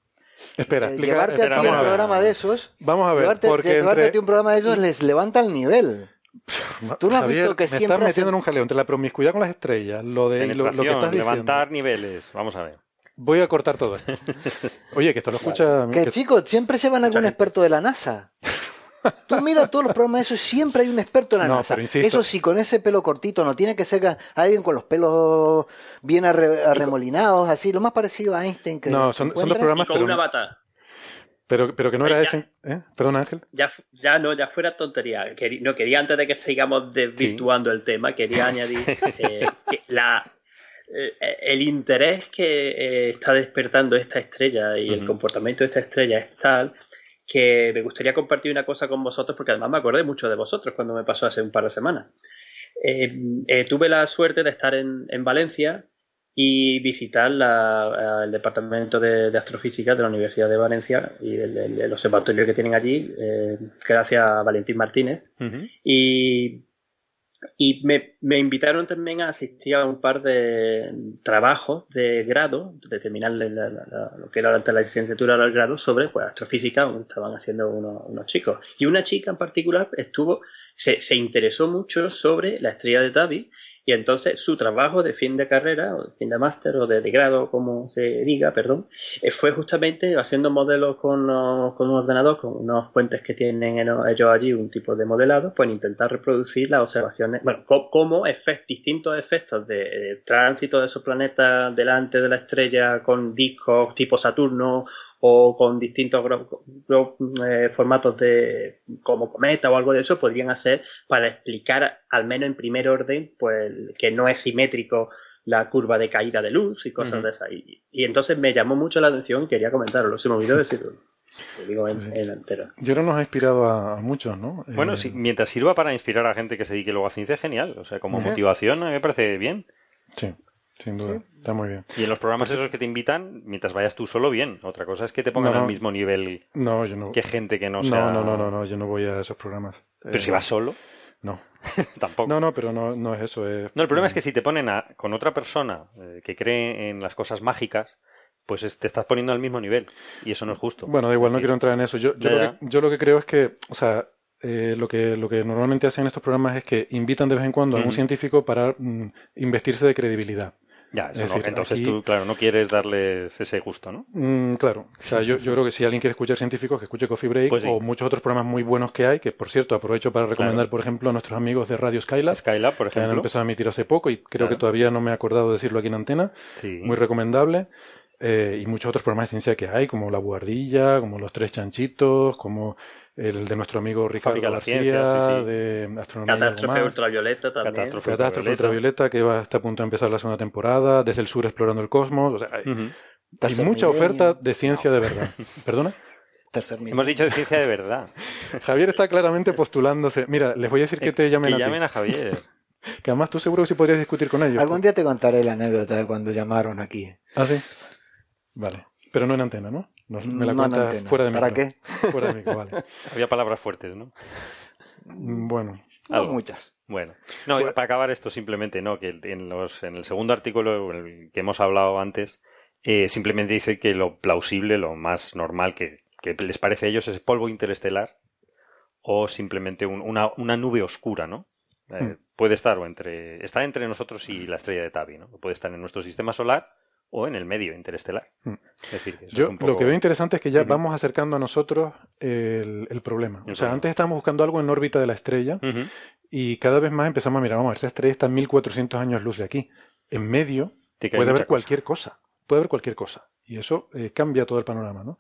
Espera, eh, llevarte a ti un programa de esos. Vamos a ver, llevarte, porque llevarte a ti un programa de esos les levanta el nivel. <laughs> Tú no has visto que me siempre estás metiendo en un jaleo entre la promiscuidad con las estrellas, lo de lo, que estás diciendo. levantar niveles. Vamos a ver. Voy a cortar todo esto. <laughs> Oye, que esto lo escucha. Que, chicos, siempre se van algún experto de la NASA. Tú mira todos los programas de eso, siempre hay un experto en la NASA. Eso sí, con ese pelo cortito, no tiene que ser alguien con los pelos bien arremolinados, así, lo más parecido a Einstein que. No, son, son los programas. con una bata. Pero, pero que no era ese. ¿eh? Perdón, Ángel. Ya, ya no, ya fuera tontería. no quería, antes de que sigamos desvirtuando el tema, quería añadir <laughs> eh, que la, eh, el interés que eh, está despertando esta estrella y el comportamiento de esta estrella es tal que me gustaría compartir una cosa con vosotros porque además me acordé mucho de vosotros cuando me pasó hace un par de semanas. tuve la suerte de estar en, en Valencia y visitar el departamento de, astrofísica de la Universidad de Valencia y el, observatorio que tienen allí, eh, gracias a Valentín Martínez. Y, y me, me, invitaron también a asistir a un par de trabajos de grado, de terminar lo que era la, licenciatura del grado sobre pues, astrofísica, estaban haciendo unos, unos chicos. Y una chica en particular estuvo, se, se interesó mucho sobre la estrella de David y entonces su trabajo de fin de carrera, o de fin de máster, o de, grado, como se diga, perdón, eh, fue justamente haciendo modelos con, con, un ordenador, con unos puentes que tienen ellos allí, un tipo de modelado, pues intentar reproducir las observaciones, bueno, como distintos efectos de, tránsito de esos planetas delante de la estrella con discos tipo Saturno o con distintos eh, formatos de como cometa o algo de eso podrían hacer para explicar al menos en primer orden pues que no es simétrico la curva de caída de luz y cosas de esas y, entonces me llamó mucho la atención y quería comentarlo se me olvidó decirlo lo digo en, entero. Yo no nos ha inspirado a, muchos, ¿no? Bueno, sí, mientras sirva para inspirar a gente que se dedique luego a ciencia, genial. O sea, como motivación me parece bien. Sí. Sin duda, está muy bien. Y en los programas esos que te invitan, mientras vayas tú solo, bien. Otra cosa es que te pongan al mismo nivel no, yo no. que gente que no sea... No, no, no, no, yo no voy a esos programas. Pero si eh, vas solo... No. <laughs> Tampoco. No, no, pero no, no es eso. No, el problema es que si te ponen a, con otra persona eh, que cree en las cosas mágicas, pues te estás poniendo al mismo nivel. Y eso no es justo. Bueno, da igual, no quiero entrar en eso. Yo, yo, lo que, yo lo que creo es que, o sea, eh, lo, que, lo que normalmente hacen estos programas es que invitan de vez en cuando a un científico para mm, investirse de credibilidad. Ya, entonces tú, claro, no quieres darles ese gusto, ¿no? Mm, claro, o sea, yo, yo, creo que si alguien quiere escuchar científicos, que escuche Coffee Break pues o muchos otros programas muy buenos que hay, que por cierto aprovecho para recomendar, por ejemplo, a nuestros amigos de Radio Skylab, Skylab por ejemplo. que han empezado a emitir hace poco y creo que todavía no me he acordado de decirlo aquí en antena, muy recomendable. Eh, y muchos otros programas de ciencia que hay, como La Buhardilla, como Los Tres Chanchitos, como el de nuestro amigo Ricardo García, de Astronomía Catástrofe Ultravioleta también. Catástrofe, Ultravioleta, que va, está a punto de empezar la segunda temporada, Desde el Sur Explorando el Cosmos. O sea, hay, mucha oferta de ciencia de verdad. <laughs> ¿Perdona? Hemos dicho de ciencia de verdad. <laughs> Javier está claramente postulándose. Mira, les voy a decir que te llamen que a llamen a Javier. <laughs> que además tú seguro que sí podrías discutir con ellos. Algún día te contaré la anécdota de cuando llamaron aquí. Ah, sí. Vale. Pero no en antena, ¿no? Me la cuenta fuera de micro. ¿Para qué? Fuera de micro, vale. <laughs> Había palabras fuertes, ¿no? Mm, bueno. No muchas. Bueno, no, para acabar esto simplemente, ¿no? Que en, los, en el segundo artículo que hemos hablado antes, eh, simplemente dice que lo plausible, lo más normal que, les parece a ellos es polvo interestelar o simplemente una, una, nube oscura, ¿no? Eh, hmm. Puede estar o entre, está entre nosotros y la estrella de Tabi, ¿no? Puede estar en nuestro sistema solar o en el medio interestelar. Hmm. Es decir, Yo lo que veo interesante es que ya vamos acercando a nosotros el, problema. o sea, antes estábamos buscando algo en órbita de la estrella y cada vez más empezamos a mirar, vamos a ver, esa estrella está a 1400 años luz de aquí. En medio puede haber cualquier cosa. Puede haber cualquier cosa. Y eso eh, cambia todo el panorama, ¿no?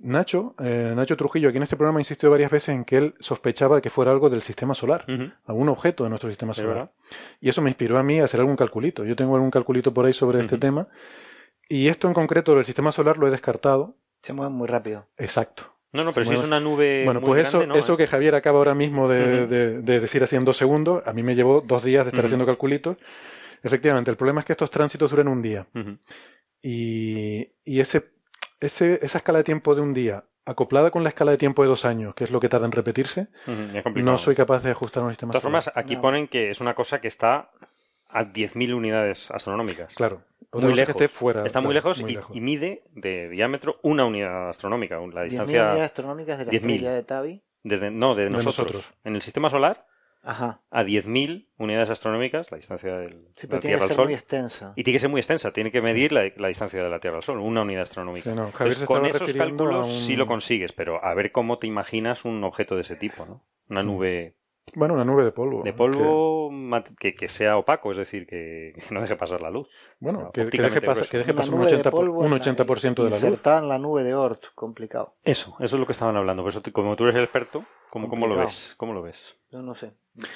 Nacho, eh, Nacho Trujillo, aquí en este programa insistió varias veces en que él sospechaba que fuera algo del sistema solar, algún objeto de nuestro sistema solar. Y eso me inspiró a mí a hacer algún calculito. Yo tengo algún calculito por ahí sobre este tema. Y esto en concreto del sistema solar lo he descartado. Se mueve muy rápido. Exacto. No, no, pero si es una nube. Bueno, pues eso, eso que Javier acaba ahora mismo de, decir así en dos segundos, a mí me llevó dos días de estar haciendo calculitos. Efectivamente, el problema es que estos tránsitos duran un día. y, y ese ese, esa escala de tiempo de un día acoplada con la escala de tiempo de dos años, que es lo que tarda en repetirse, no soy capaz de ajustar un sistema. De todas formas, aquí ponen que es una cosa que está a 10.000 unidades astronómicas. Claro. muy lejos. esté fuera, Está muy, lejos, y, mide de diámetro una unidad astronómica. La distancia. unidades astronómicas de la estrella de Tabi? Desde, no, de, nosotros. En el sistema solar, Ajá. a 10.000 unidades astronómicas, la distancia del, sí, de la Tierra al Sol. Muy extensa. Y tiene que ser muy extensa, tiene que medir la, distancia de la Tierra al Sol, una unidad astronómica. con esos cálculos sí lo consigues, pero a ver cómo te imaginas un objeto de ese tipo, ¿no? Una mm. nube bueno, una nube de polvo. De polvo que, que, sea opaco, es decir, que, no deje pasar la luz. Bueno, que, deje, pasar, que deje pasar un 80%, de, un 80 de la luz. en la nube de Oort, complicado. Eso, eso es lo que estaban hablando. Por eso, como tú eres el experto, ¿cómo, cómo lo ves? ¿Cómo lo ves? Yo no sé.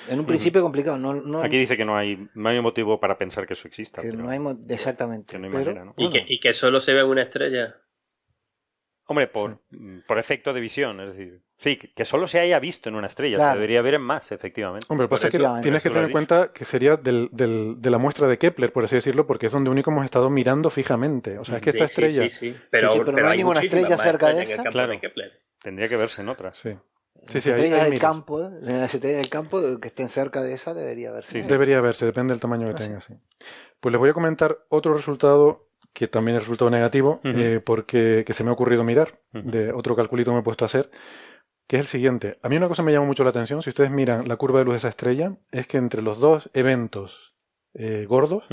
En un principio complicado. No, no, Aquí dice que no hay, no hay motivo para pensar que eso exista. Que no hay exactamente. Que no hay manera, ¿no? ¿Y, que, y que solo se ve una estrella. Hombre, por, por efecto de visión, es decir. Sí, que solo se haya visto en una estrella, se debería ver en más, efectivamente. Hombre, lo que pasa es que tienes que tener en cuenta que sería del, del, de la muestra de Kepler, por así decirlo, porque es donde único hemos estado mirando fijamente. O sea, es que esta estrella. Sí, sí, Pero, no hay ninguna estrella cerca de esa. Claro, tendría que verse en otras. Sí. Sí, sí, estrellas del campo, ¿eh? las estrellas del campo que estén cerca de esa debería verse. Sí, debería verse, depende del tamaño que tenga. Sí. Pues les voy a comentar otro resultado que también es resultado negativo, eh, porque que se me ha ocurrido mirar, de otro calculito que me he puesto a hacer, que es el siguiente. A mí una cosa me llama mucho la atención, si ustedes miran la curva de luz de esa estrella, es que entre los dos eventos eh, gordos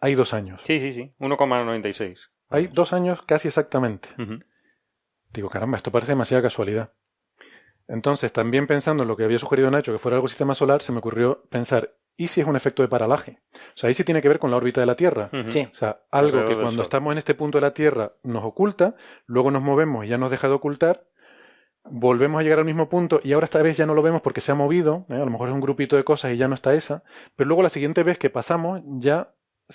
hay dos años. Sí, sí, sí, 1,96. Hay dos años casi exactamente. Digo, caramba, esto parece demasiada casualidad. Entonces, también pensando en lo que había sugerido Nacho, que fuera algo sistema solar, se me ocurrió pensar, ¿y si es un efecto de paralaje? O sea, ahí sí tiene que ver con la órbita de la Tierra. Sí. O sea, algo que cuando estamos en este punto de la Tierra nos oculta, luego nos movemos y ya nos deja de ocultar, volvemos a llegar al mismo punto y ahora esta vez ya no lo vemos porque se ha movido, ¿eh? a lo mejor es un grupito de cosas y ya no está esa, pero luego la siguiente vez que pasamos ya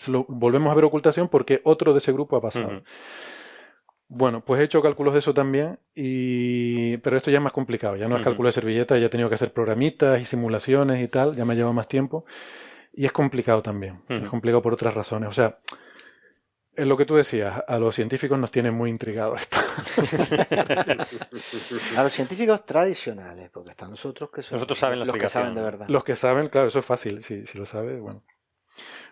lo, volvemos a ver ocultación porque otro de ese grupo ha pasado. Bueno, pues he hecho cálculos de eso también, y... pero esto ya es más complicado, ya no es cálculo de servilleta, ya he tenido que hacer programitas y simulaciones y tal, ya me lleva más tiempo, y es complicado también, es complicado por otras razones. O sea, es lo que tú decías, a los científicos nos tiene muy intrigados esto. <laughs> a los científicos tradicionales, porque están nosotros que son nosotros saben los que saben de verdad. Los que saben, claro, eso es fácil, si, si lo sabes, bueno.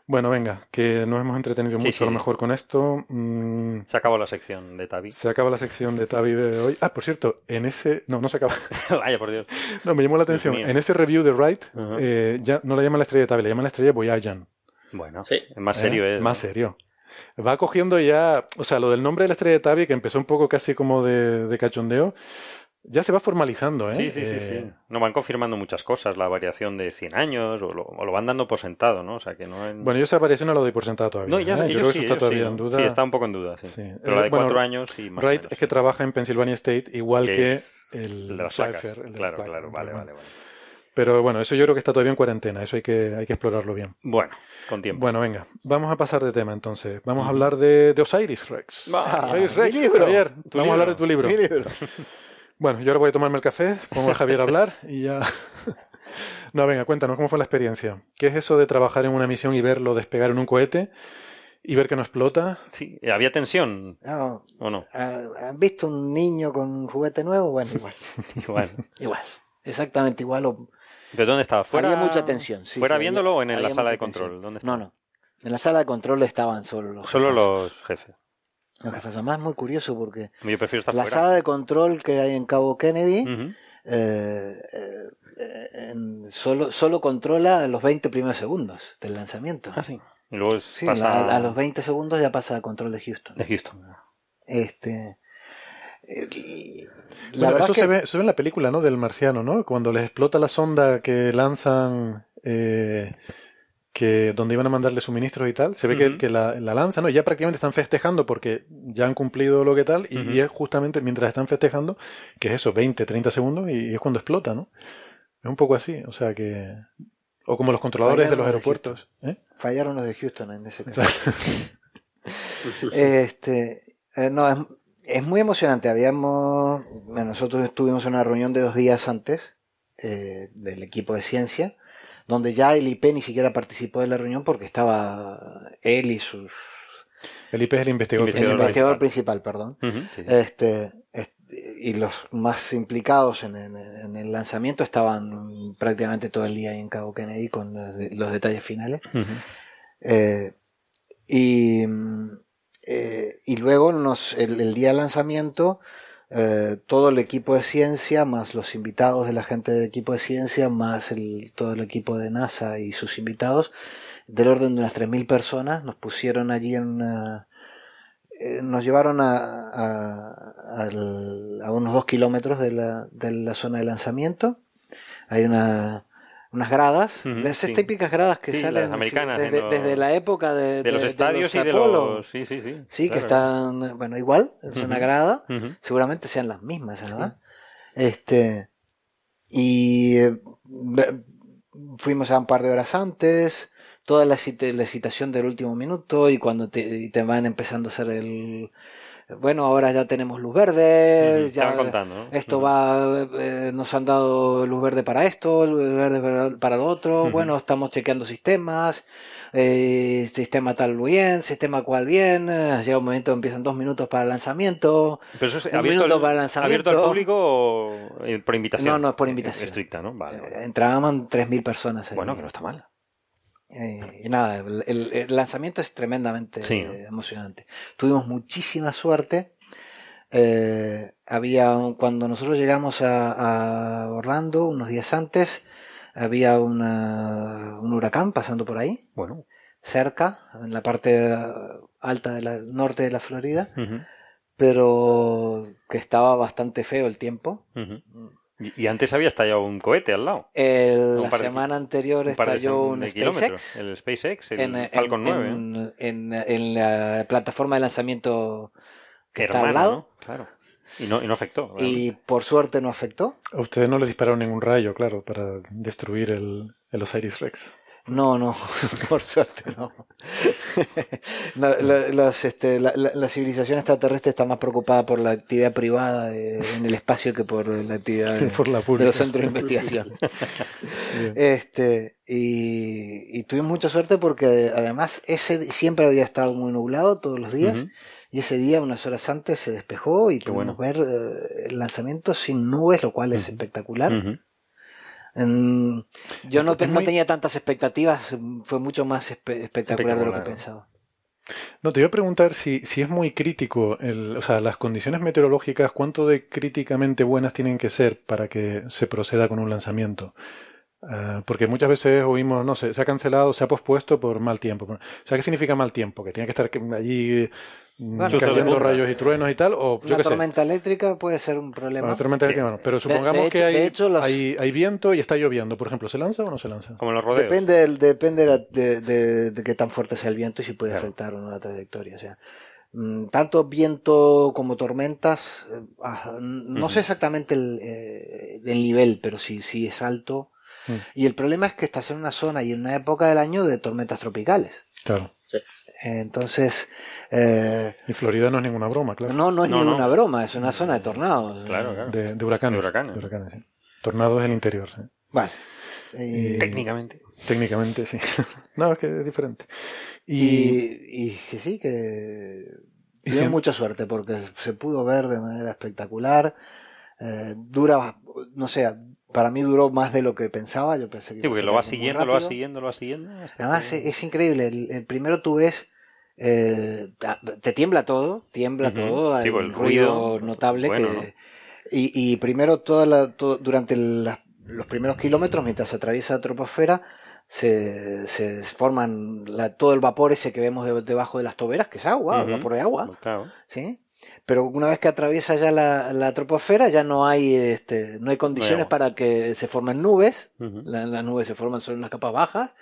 Bueno, venga, que nos hemos entretenido mucho a lo mejor con esto. Mm, se acabó la sección de Tavi. Se acaba la sección de Tavi de hoy. Ah, por cierto, en ese... No, no se acaba. <laughs> Vaya, por Dios. No, me llamó la atención. En ese review de Wright, eh, ya no la llaman la estrella de Tavi, la llaman la estrella Voyager. Bueno, sí. más serio ¿Eh? es. Más serio. Va cogiendo ya... O sea, lo del nombre de la estrella de Tavi, que empezó un poco casi como de, de cachondeo ya se va formalizando, ¿eh? Sí, sí, sí, sí. Eh, nos van confirmando muchas cosas, la variación de 100 años, o lo, van dando por sentado, ¿no? O sea, que no Bueno, yo esa variación no la doy por sentado todavía. No, ya, ¿eh? yo creo que eso está todavía en duda. Sí, está un poco en duda, sí. Pero la de cuatro años y más Wright es que trabaja en Pennsylvania State igual que, el, de las placas. claro, claro, vale, vale, vale. Pero bueno, eso yo creo que está todavía en cuarentena, eso hay que, hay que explorarlo bien. Bueno, con tiempo. Bueno, venga, vamos a pasar de tema entonces. Vamos a hablar de, de Osiris Rex. Osiris Rex, Javier, vamos a hablar de tu libro. Mi libro. Bueno, yo ahora voy a tomarme el café, pongo a Javier a hablar y ya. <laughs> no, venga, cuéntanos, ¿cómo fue la experiencia? ¿Qué es eso de trabajar en una misión y verlo despegar en un cohete? y ver que no explota. Sí, había tensión. ¿O no? Ah, ¿Han visto un niño con un juguete nuevo? Bueno, <laughs> igual. igual. igual. Exactamente igual. O... ¿De dónde estaba? ¿Fuera, había mucha tensión. Sí, ¿Fuera viéndolo o en la sala de control? ¿Dónde no, no. En la sala de control estaban solo los Solo los jefes. Además es muy curioso porque la sala de control que hay en Cabo Kennedy eh, eh, solo, solo controla los 20 primeros segundos del lanzamiento. Ah, sí. Y luego a, los 20 segundos ya pasa a control de Houston. De Houston. Este, eso, se ve, se, ve, en la película, ¿no? Del marciano, ¿no? Cuando les explota la sonda que lanzan eh, que donde iban a mandarle suministros y tal, se ve que, que la, la, lanza, ¿no? Y ya prácticamente están festejando porque ya han cumplido lo que tal, y, es justamente mientras están festejando, que es eso, 20, 30 segundos, y, es cuando explota, ¿no? Es un poco así, o sea que... O como los controladores de los aeropuertos. ¿eh? Fallaron los de Houston en ese caso. <laughs> este, eh, no, es, es, muy emocionante. Habíamos, nosotros estuvimos en una reunión de dos días antes eh, del equipo de ciencia donde ya el IP ni siquiera participó de la reunión porque estaba él y sus... El IP es el investigador, el investigador principal, perdón. este, y los más implicados en, el lanzamiento estaban prácticamente todo el día ahí en Cabo Kennedy con los, detalles finales. Eh, y, y luego nos, el, día de lanzamiento, todo el equipo de ciencia, más los invitados de la gente del equipo de ciencia, más el, todo el equipo de NASA y sus invitados, del orden de unas 3.000 personas, nos pusieron allí en una, eh, nos llevaron a, a, a, unos dos kilómetros de la, de la, zona de lanzamiento. Hay una, unas gradas, de esas típicas gradas que salen americanas, desde, la época de, los estadios y de los... Sí, sí, sí. Sí, que están, bueno, igual, es una grada, seguramente sean las mismas, ¿verdad? Este, y eh, fuimos a un par de horas antes, toda la, la excitación del último minuto y cuando te, te van empezando a hacer el, bueno, ahora ya tenemos luz verde, ya contando, esto va, eh, nos han dado luz verde para esto, luz verde para, lo otro, bueno, estamos chequeando sistemas, eh, sistema tal bien, sistema cual bien, eh, llega un momento, empiezan dos minutos para el lanzamiento, Pero eso es abierto, para el lanzamiento. ¿Abierto al público o por invitación? No, no, es por invitación. Estricta, ¿no? Vale, Entraban 3.000 personas. Bueno, que no está mal. Eh, y nada, el, lanzamiento es tremendamente emocionante. Tuvimos muchísima suerte. Eh, había cuando nosotros llegamos a, Orlando unos días antes, había una, un huracán pasando por ahí. Bueno. Cerca, en la parte alta del norte de la Florida. Pero que estaba bastante feo el tiempo. Y, antes había estallado un cohete al lado. la semana anterior estalló un, SpaceX. El SpaceX, el Falcon 9. En, la plataforma de lanzamiento que está al lado. Claro. Y no, y no afectó. Y por suerte no afectó. A ustedes no les dispararon ningún rayo, claro, para destruir el, el Osiris Rex. No, no, <laughs> por suerte no. <laughs> este, la, civilización extraterrestre está más preocupada por la actividad privada en el espacio que por la actividad <laughs> de, los centros de investigación. este, y, tuvimos mucha suerte porque además ese siempre había estado muy nublado todos los días. Y ese día, unas horas antes, se despejó y pudimos ver eh, el lanzamiento sin nubes, lo cual es espectacular yo no, tenía tantas expectativas, fue mucho más espectacular, de lo que pensaba. No, te iba a preguntar si, si es muy crítico, o sea, las condiciones meteorológicas, ¿cuánto de críticamente buenas tienen que ser para que se proceda con un lanzamiento? Ah, porque muchas veces oímos, no sé, se ha cancelado, se ha pospuesto por mal tiempo. O sea, ¿qué significa mal tiempo? Que tiene que estar allí bueno, cayendo rayos y truenos y tal. O, una tormenta eléctrica puede ser un problema. tormenta eléctrica, pero supongamos que hay, hay, hay, viento y está lloviendo, por ejemplo, ¿se lanza o no se lanza? Como los rodeos. Depende, depende de, de, qué tan fuerte sea el viento y si puede afectar o no la trayectoria. O sea, mm, tanto viento como tormentas, eh, ah, no sé exactamente el, eh, el, nivel, pero si, si es alto. Mm. Y el problema es que estás en una zona y en una época del año de tormentas tropicales. Claro. Entonces, eh, y Florida no es ninguna broma, claro. No, no es ninguna broma, es una zona de tornados. Claro, claro. De, huracanes. De huracanes. De huracanes sí. Tornados en el interior, sí. Vale. técnicamente. Técnicamente, sí. <laughs> no, es que es diferente. Y, y, que sí, que tiene mucha suerte porque se pudo ver de manera espectacular. Eh, dura, no sé, para mí duró más de lo que pensaba. Yo pensé que sí, porque lo va siguiendo, lo va siguiendo, lo va siguiendo. Además, es, increíble. el, primero tú ves eh, te tiembla todo, tiembla todo, hay un ruido, notable que, y, primero toda la, durante los primeros kilómetros, mientras atraviesa la troposfera, se, se forman todo el vapor ese que vemos debajo de las toberas, que es agua, vapor de agua. ¿sí? Pero una vez que atraviesa ya la, troposfera ya no hay este, no hay condiciones para que se formen nubes. Las nubes se forman solo en las capas bajas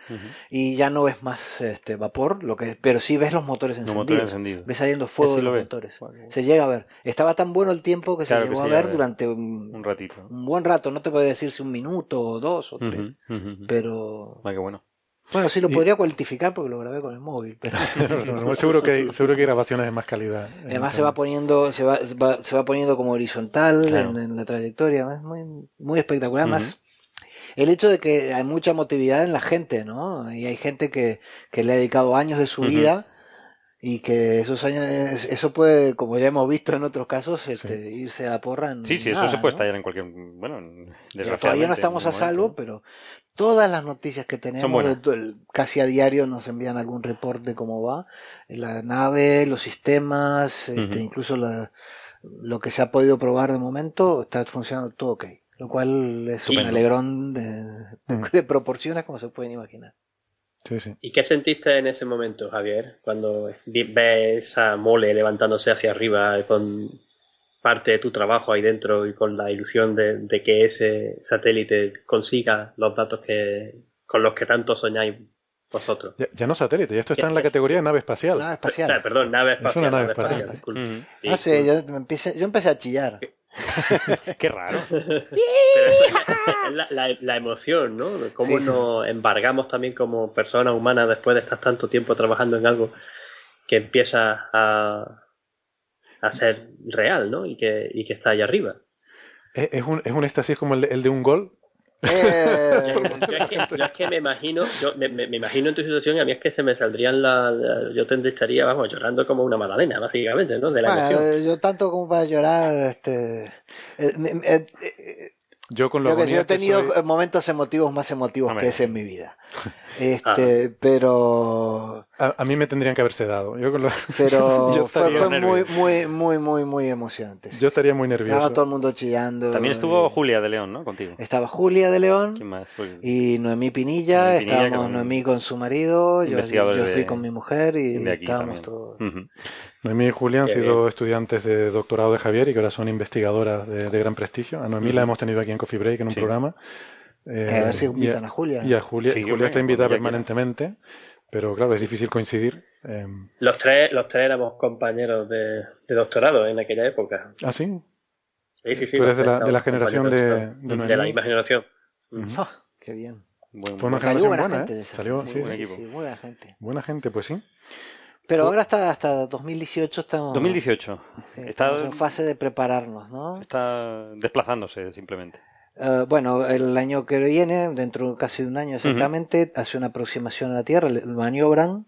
y ya no ves más este vapor lo que pero sí ves los motores encendidos, ves saliendo fuego de los motores. Se llega a ver. Estaba tan bueno el tiempo que se llegó a ver durante un, ratito. un buen rato. No te podría decir si un minuto o dos o tres. pero ah, qué bueno bueno, sí lo podría cuantificar porque lo grabé con el móvil, pero <laughs> seguro que hay, seguro que hay grabaciones de más calidad. Además se va poniendo se va, se va poniendo como horizontal en, la trayectoria, es muy muy espectacular, más el hecho de que hay mucha motividad en la gente, ¿no? Y hay gente que, que le ha dedicado años de su vida y que esos años eso puede como ya hemos visto en otros casos este, irse a porra sí sí eso se puede estallar en cualquier bueno todavía no estamos a salvo pero todas las noticias que tenemos casi a diario nos envían algún reporte de cómo va la nave los sistemas este, incluso lo que se ha podido probar de momento está funcionando todo ok lo cual es un alegrón mm. de proporciones como se pueden imaginar ¿Y qué sentiste en ese momento, Javier, cuando ves a Mole levantándose hacia arriba con parte de tu trabajo ahí dentro y con la ilusión de, que ese satélite consiga los datos que con los que tanto soñáis vosotros? Ya, no satélite, ya esto está en la categoría de nave espacial. Nave espacial. perdón, nave espacial. Es una nave, espacial. ah, sí, yo empecé, yo empecé a chillar. Qué <laughs> raro. la, emoción, ¿no? Cómo nos embargamos también como personas humanas después de estar tanto tiempo trabajando en algo que empieza a, a ser real, ¿no? Y que, y que está ahí arriba. ¿Es un, es un éxtasis como el de un gol? Eh, yo, es que, me imagino, yo me, imagino en tu situación y a mí es que se me saldrían la, yo te estaría, vamos, llorando como una magdalena, básicamente, ¿no? De la Yo tanto como para llorar, este, eh, eh, yo con lo yo, he tenido momentos emotivos más emotivos que ese en mi vida. Este, ah. pero a, mí me tendrían que haberse dado. Yo con lo... Pero <laughs> fue, muy, muy, muy, muy, muy emocionante. Yo estaría muy nervioso. Estaba todo el mundo chillando. También estuvo Julia de León, ¿no? Contigo. Estaba Julia de León. Y Noemí Pinilla. estábamos Noemí con su marido. Yo, yo fui con mi mujer y estábamos todos. Noemí y Julia han sido estudiantes de doctorado de Javier y que ahora son investigadoras de, gran prestigio. A Noemí la hemos tenido aquí en Coffee Break en un programa. Eh, a ver si invitan a, Julia. Y a Julia, Julia está invitada permanentemente, pero claro, es difícil coincidir. Eh. Los tres, los tres éramos compañeros de, doctorado en aquella época. ¿Ah, sí? Sí, sí, sí. Tú eres de la, de la generación de, de, de, la misma generación. Ah, qué bien. Fue una generación buena, ¿eh? Salió, sí, buen equipo. buena gente. Buena gente, pues sí. Pero ahora hasta, hasta 2018 estamos... 2018. está en fase de prepararnos, ¿no? Está desplazándose simplemente. Eh, bueno, el año que viene, dentro de casi un año exactamente, hace una aproximación a la Tierra, lo maniobran,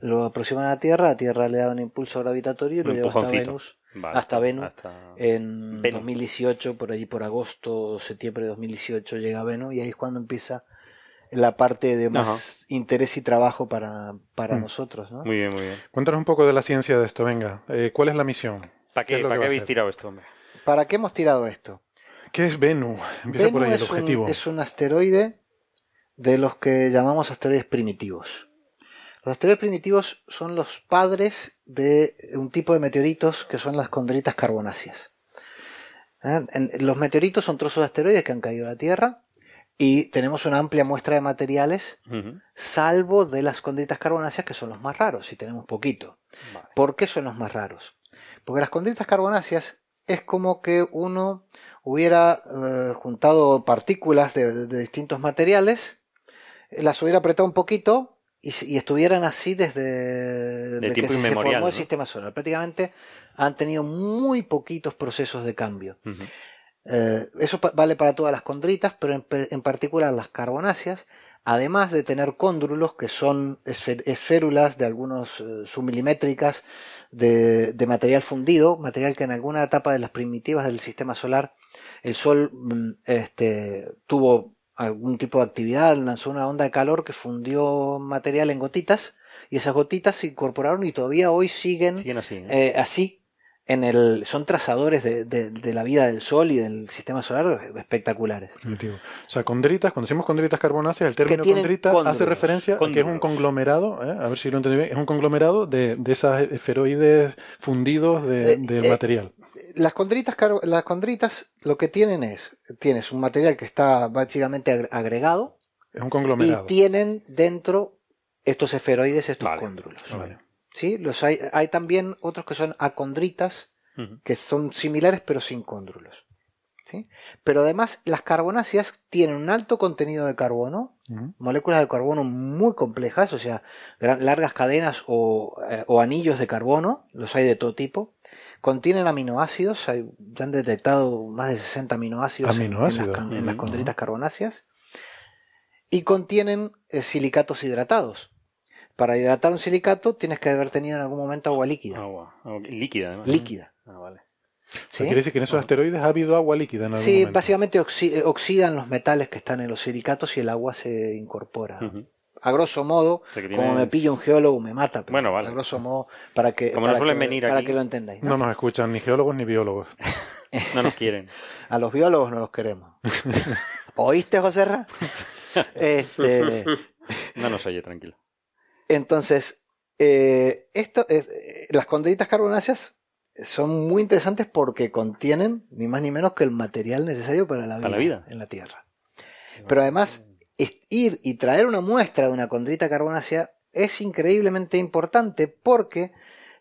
lo aproximan a la Tierra, la Tierra le da un impulso gravitatorio y lo lleva hasta Venus. hasta Venus. En 2018, por allí por agosto o septiembre de 2018 llega a Venus y ahí es cuando empieza la parte de más interés y trabajo para, para mm. nosotros. ¿no? Muy bien, muy bien. Cuéntanos un poco de la ciencia de esto, venga. Eh, ¿Cuál es la misión? ¿Para qué, ¿para qué habéis tirado esto, hombre? ¿Para qué hemos tirado esto? ¿Qué es Venus? Empieza por ahí el objetivo. es un asteroide de los que llamamos asteroides primitivos. Los asteroides primitivos son los padres de un tipo de meteoritos que son las condritas carbonáceas. ¿Eh? Los meteoritos son trozos de asteroides que han caído a la Tierra y tenemos una amplia muestra de materiales, salvo de las condritas carbonáceas, que son los más raros, y tenemos poquito. ¿Por qué son los más raros? Porque las condritas carbonáceas es como que uno hubiera eh, juntado partículas de, distintos materiales, las hubiera apretado un poquito y, estuvieran así desde, que se formó el sistema solar. Prácticamente han tenido muy poquitos procesos de cambio. Eh, eso vale para todas las condritas, pero en, particular las carbonáceas, además de tener cóndrulos, que son esférulas de algunos eh, submilimétricas de, material fundido, material que en alguna etapa de las primitivas del sistema solar el Sol mm, este, tuvo algún tipo de actividad, lanzó una onda de calor que fundió material en gotitas y esas gotitas se incorporaron y todavía hoy siguen, así, ¿eh? Eh, así en el, son trazadores de, de, la vida del Sol y del sistema solar espectaculares. O sea, condritas, cuando decimos condritas carbonáceas, el término condrita hace referencia a que es un conglomerado, ¿eh? a ver si lo entendí bien, es un conglomerado de, de esas esferoides fundidos de, del material las condritas, las condritas lo que tienen es, tienes un material que está básicamente agregado. Es un conglomerado. Y tienen dentro estos esferoides, estos cóndrulos. ¿Sí? Los hay, hay también otros que son acondritas, que son similares pero sin cóndrulos. ¿Sí? Pero además las carbonáceas tienen un alto contenido de carbono, moléculas de carbono muy complejas, o sea, largas cadenas o, eh, o, anillos de carbono, los hay de todo tipo, Contienen aminoácidos, hay, ya han detectado más de 60 aminoácidos, En, las, condritas carbonáceas. Y contienen eh, silicatos hidratados. Para hidratar un silicato tienes que haber tenido en algún momento agua líquida. Agua, líquida, ¿no? Líquida. Ah, vale. ¿Sí? quiere decir que en esos asteroides ha habido agua líquida en algún Sí, básicamente oxidan los metales que están en los silicatos y el agua se incorpora. A grosso modo, como me pilla un geólogo me mata, pero bueno, vale. a grosso modo, para que, como para, venir para que lo entendáis. ¿no? nos escuchan ni geólogos ni biólogos. <laughs> no nos quieren. a los biólogos no los queremos. <laughs> ¿Oíste, José Ra? <laughs> Este... No nos oye, tranquilo. Entonces, eh, esto, eh, las condritas carbonáceas son muy interesantes porque contienen ni más ni menos que el material necesario para la vida, en la Tierra. Pero además, ir y traer una muestra de una condrita carbonácea es increíblemente importante porque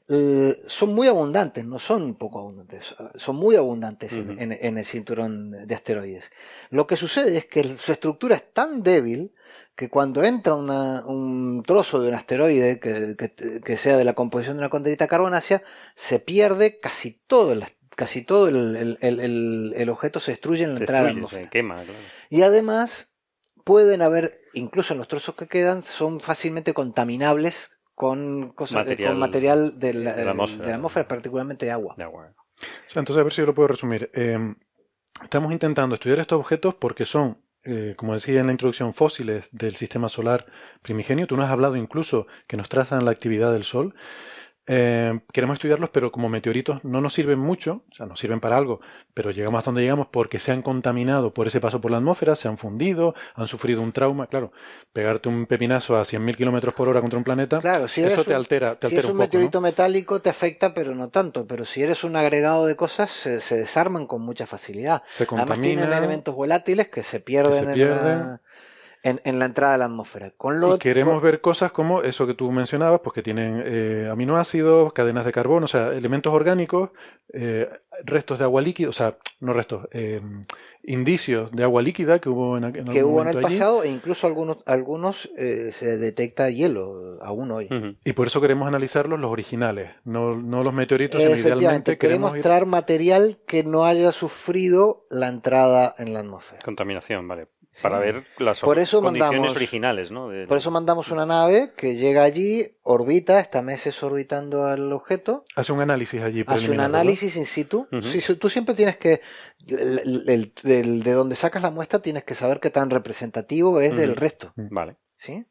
eh, son muy abundantes, no son poco abundantes, son muy abundantes en, el cinturón de asteroides. Lo que sucede es que su estructura es tan débil que cuando entra un trozo de un asteroide que, sea de la composición de una condrita carbonácea, se pierde casi todo el, casi todo el, objeto se destruye en la entrada Se quema, Y además pueden haber, incluso en los trozos que quedan, son fácilmente contaminables con cosas material, con material de la, atmósfera. particularmente de agua. entonces, a ver si yo lo puedo resumir. Eh, estamos intentando estudiar estos objetos porque son eh, como decía en la introducción, fósiles del sistema solar primigenio. Tú nos has hablado incluso que nos trazan la actividad del Sol. Eh, queremos estudiarlos, pero como meteoritos no nos sirven mucho, o sea, nos sirven para algo, pero llegamos hasta donde llegamos porque se han contaminado por ese paso por la atmósfera, se han fundido, han sufrido un trauma. Claro, pegarte un pepinazo a 100.000 kilómetros por hora contra un planeta, claro, si eso te altera, te si es un, meteorito metálico te afecta, pero no tanto. Pero si eres un agregado de cosas, se, desarman con mucha facilidad. Se Además tienen elementos volátiles que se pierden, en la en, la entrada de la atmósfera. Con lo, y queremos ver cosas como eso que tú mencionabas, pues que tienen eh, aminoácidos, cadenas de carbono, o sea, elementos orgánicos, eh, restos de agua líquida, o sea, no restos, eh, indicios de agua líquida que hubo en, en que hubo en el pasado e incluso algunos algunos se detecta hielo aún hoy. Y por eso queremos analizarlos los originales, no, no los meteoritos, sino idealmente queremos, queremos traer material que no haya sufrido la entrada en la atmósfera. Contaminación, vale para ver las condiciones originales, ¿no? Por eso mandamos una nave que llega allí, orbita, está meses orbitando al objeto. Hace un análisis allí. Hace un análisis in situ. tú siempre tienes que, de donde sacas la muestra, tienes que saber qué tan representativo es del resto. Vale. ¿Sí?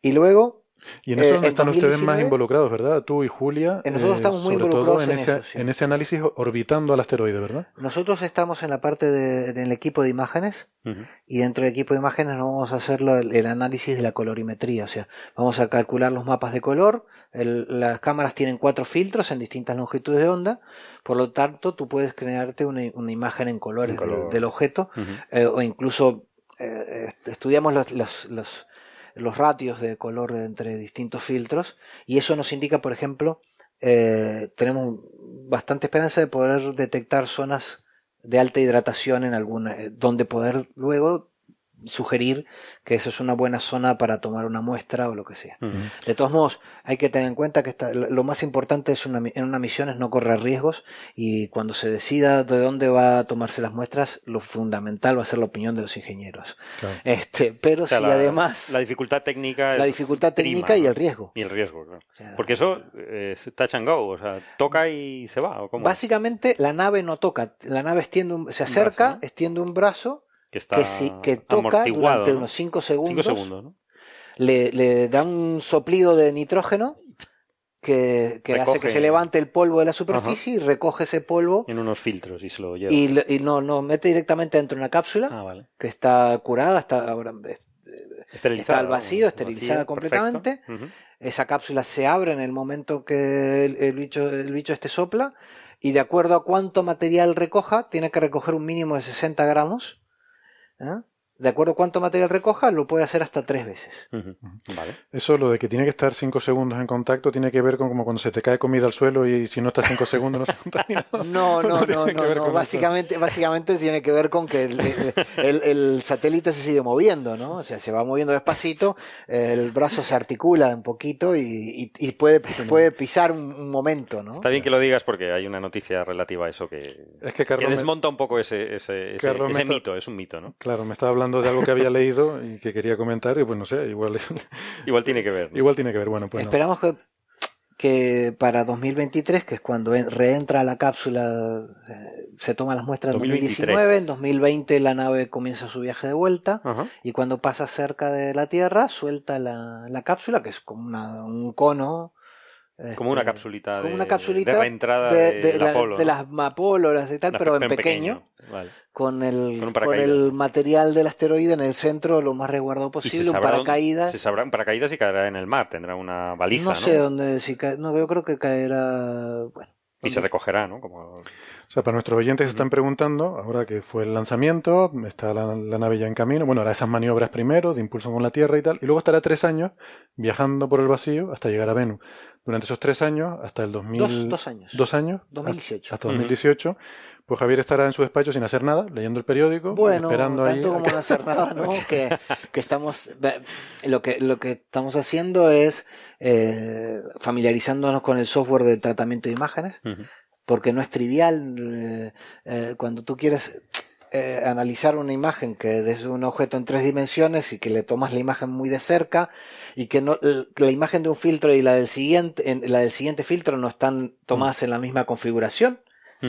Y luego y en eso eh, están ustedes más involucrados, ¿verdad? Tú y Julia. En nosotros estamos muy involucrados en, ese, en ese análisis orbitando al asteroide, ¿verdad? Nosotros estamos en la parte del equipo de imágenes y dentro del equipo de imágenes vamos a hacer el, análisis de la colorimetría, o sea, vamos a calcular los mapas de color. las cámaras tienen cuatro filtros en distintas longitudes de onda, por lo tanto tú puedes crearte una, imagen en colores del, objeto eh, o incluso eh, estudiamos los, los los ratios de color entre distintos filtros y eso nos indica, por ejemplo, eh, tenemos bastante esperanza de poder detectar zonas de alta hidratación en alguna, eh, donde poder luego sugerir que eso es una buena zona para tomar una muestra o lo que sea. De todos modos, hay que tener en cuenta que lo más importante es una, en una misión es no correr riesgos y cuando se decida de dónde va a tomarse las muestras, lo fundamental va a ser la opinión de los ingenieros. Este, pero si además la dificultad técnica, la dificultad técnica y el riesgo y el riesgo, porque eso es touch and go, o sea, toca y se va. Básicamente la nave no toca, la nave extiende se acerca, extiende un brazo que, toca durante unos 5 segundos, le, le, da un soplido de nitrógeno que, hace que se levante el polvo de la superficie y recoge ese polvo en unos filtros y se lo lleva. y, no no mete directamente dentro de una cápsula ah, que está curada está ahora está al vacío esterilizada completamente. Esa cápsula se abre en el momento que el, bicho el bicho este sopla y de acuerdo a cuánto material recoja tiene que recoger un mínimo de 60 gramos ¿eh? De acuerdo a cuánto material recoja, lo puede hacer hasta tres veces. vale. Eso, lo de que tiene que estar cinco segundos en contacto, tiene que ver con como cuando se te cae comida al suelo y si no estás cinco segundos no se <laughs> contamina. No, no, <laughs> no, no, Básicamente, básicamente tiene que ver con que el, satélite se sigue moviendo, ¿no? O sea, se va moviendo despacito, el brazo se articula un poquito y, puede, puede pisar un, momento, ¿no? Está bien que lo digas porque hay una noticia relativa a eso que, es que, desmonta un poco ese, ese, ese, mito, es un mito, ¿no? Claro, me está hablando hablando de algo que había leído y que quería comentar, y pues no sé, igual. <laughs> igual tiene que ver. Igual tiene que ver, bueno, pues. Esperamos que que para 2023, que es cuando reentra la cápsula, eh, se toma las muestras en 2019, en 2020 la nave comienza su viaje de vuelta y cuando pasa cerca de la Tierra suelta la, la cápsula, que es como una, un cono como una este, capsulita, de, una capsulita de, reentrada de, de, las Apolo. y tal, pero en pequeño, con, el, con, el material del asteroide en el centro lo más resguardado posible, un paracaídas. Se sabrá un paracaídas y caerá en el mar, tendrá una baliza, ¿no? sé dónde, si cae, no, yo creo que caerá, bueno. Y se recogerá, ¿no? Como... O sea, para nuestros oyentes se están preguntando, ahora que fue el lanzamiento, está la, la, nave ya en camino, bueno, hará esas maniobras primero, de impulso con la Tierra y tal, y luego estará tres años viajando por el vacío hasta llegar a Venus durante esos tres años, hasta el 2000... Dos, años. Dos años. 2018. Hasta 2018. Pues Javier estará en su despacho sin hacer nada, leyendo el periódico, bueno, esperando tanto como no hacer <laughs> nada, ¿no? que, que, estamos, lo que, lo que estamos haciendo es eh, familiarizándonos con el software de tratamiento de imágenes, porque no es trivial eh, eh, cuando tú quieres eh, analizar una imagen que es un objeto en tres dimensiones y que le tomas la imagen muy de cerca y que no, la imagen de un filtro y la del siguiente, la del siguiente filtro no están tomadas en la misma configuración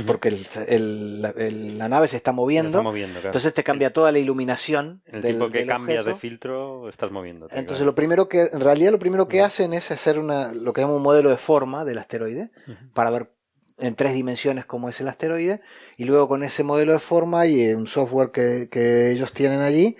porque la, nave se está moviendo, entonces te cambia toda la iluminación. El tiempo que cambias de filtro estás moviendo. Entonces lo primero que, en realidad lo primero que hacen es hacer una, lo que llama un modelo de forma del asteroide para ver en tres dimensiones como es el asteroide y luego con ese modelo de forma y un software que, ellos tienen allí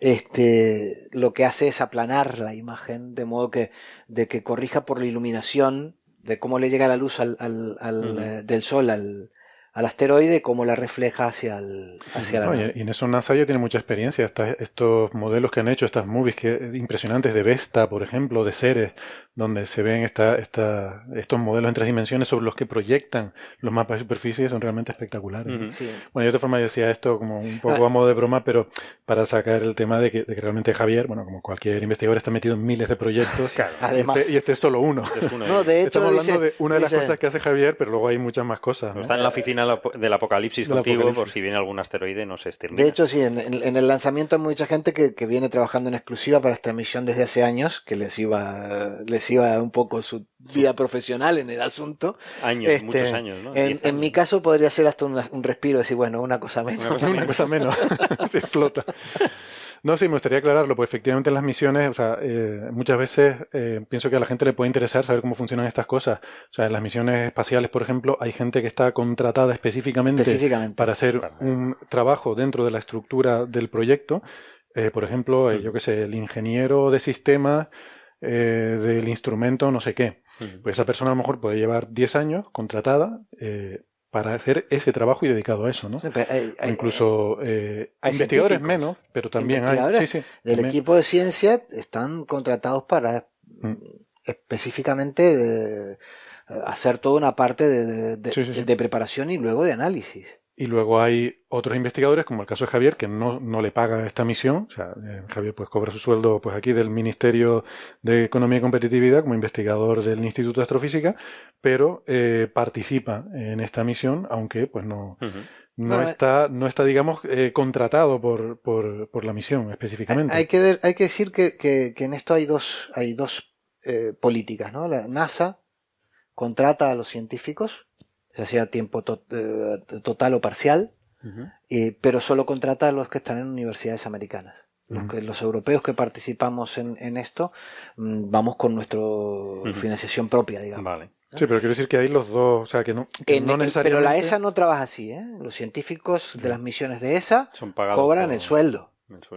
este lo que hace es aplanar la imagen de modo que de que corrija por la iluminación de cómo le llega la luz al, al, eh, del sol al, al asteroide cómo la refleja hacia, el, hacia la Y en eso NASA ya tiene mucha experiencia. estos modelos que han hecho, estas movies que, impresionantes de Vesta, por ejemplo, de Ceres, donde se ven esta, esta, estos modelos en tres dimensiones sobre los que proyectan los mapas de superficie, son realmente espectaculares. Bueno, de otra forma yo decía esto como un poco ah. a modo de broma, pero para sacar el tema de que, realmente Javier, bueno, como cualquier investigador, está metido en miles de proyectos. <laughs> Además, y, este, y, este, es solo uno. No, de hecho, Estamos hablando de una de las cosas que hace Javier, pero luego hay muchas más cosas. Está en la oficina del apocalipsis contigo por si viene algún asteroide no se extermina. De hecho, sí, en, el lanzamiento hay mucha gente que, que, viene trabajando en exclusiva para esta misión desde hace años, que les iba, les iba un poco su vida profesional en el asunto. Años, este, muchos años, ¿no? En, mi caso podría ser hasta un, respiro, decir, bueno, una cosa menos. Una cosa menos, <laughs> <laughs> se explota. No, sí, me gustaría aclararlo, pues efectivamente en las misiones, o sea, eh, muchas veces eh, pienso que a la gente le puede interesar saber cómo funcionan estas cosas. O sea, en las misiones espaciales, por ejemplo, hay gente que está contratada específicamente, para hacer un trabajo dentro de la estructura del proyecto. Eh, por ejemplo, yo qué sé, el ingeniero de sistemas del instrumento no sé qué. Pues esa persona a lo mejor puede llevar 10 años contratada, para hacer ese trabajo y dedicado a eso, ¿no? incluso eh, investigadores menos, pero también hay. Sí, del equipo de ciencia están contratados para mm. específicamente hacer toda una parte de preparación y luego de análisis. Y luego hay otros investigadores, como el caso de Javier, que no, no le paga esta misión. O sea, eh, Javier pues cobra su sueldo pues aquí del Ministerio de Economía y Competitividad como investigador del Instituto de Astrofísica, pero eh, participa en esta misión, aunque pues no, no está, no está, digamos, eh, contratado por, por, por, la misión específicamente. Hay, que, hay que decir que, que, en esto hay dos, hay dos políticas, ¿no? La NASA contrata a los científicos se hacía tiempo eh, total o parcial, pero solo contrata a los que están en universidades americanas. Los, que, los europeos que participamos en, esto mm, vamos con nuestra financiación propia, digamos. Vale. Sí, pero quiero decir que hay los dos, o sea, que no, necesariamente... Pero la ESA no trabaja así, ¿eh? Los científicos de las misiones de ESA cobran el sueldo.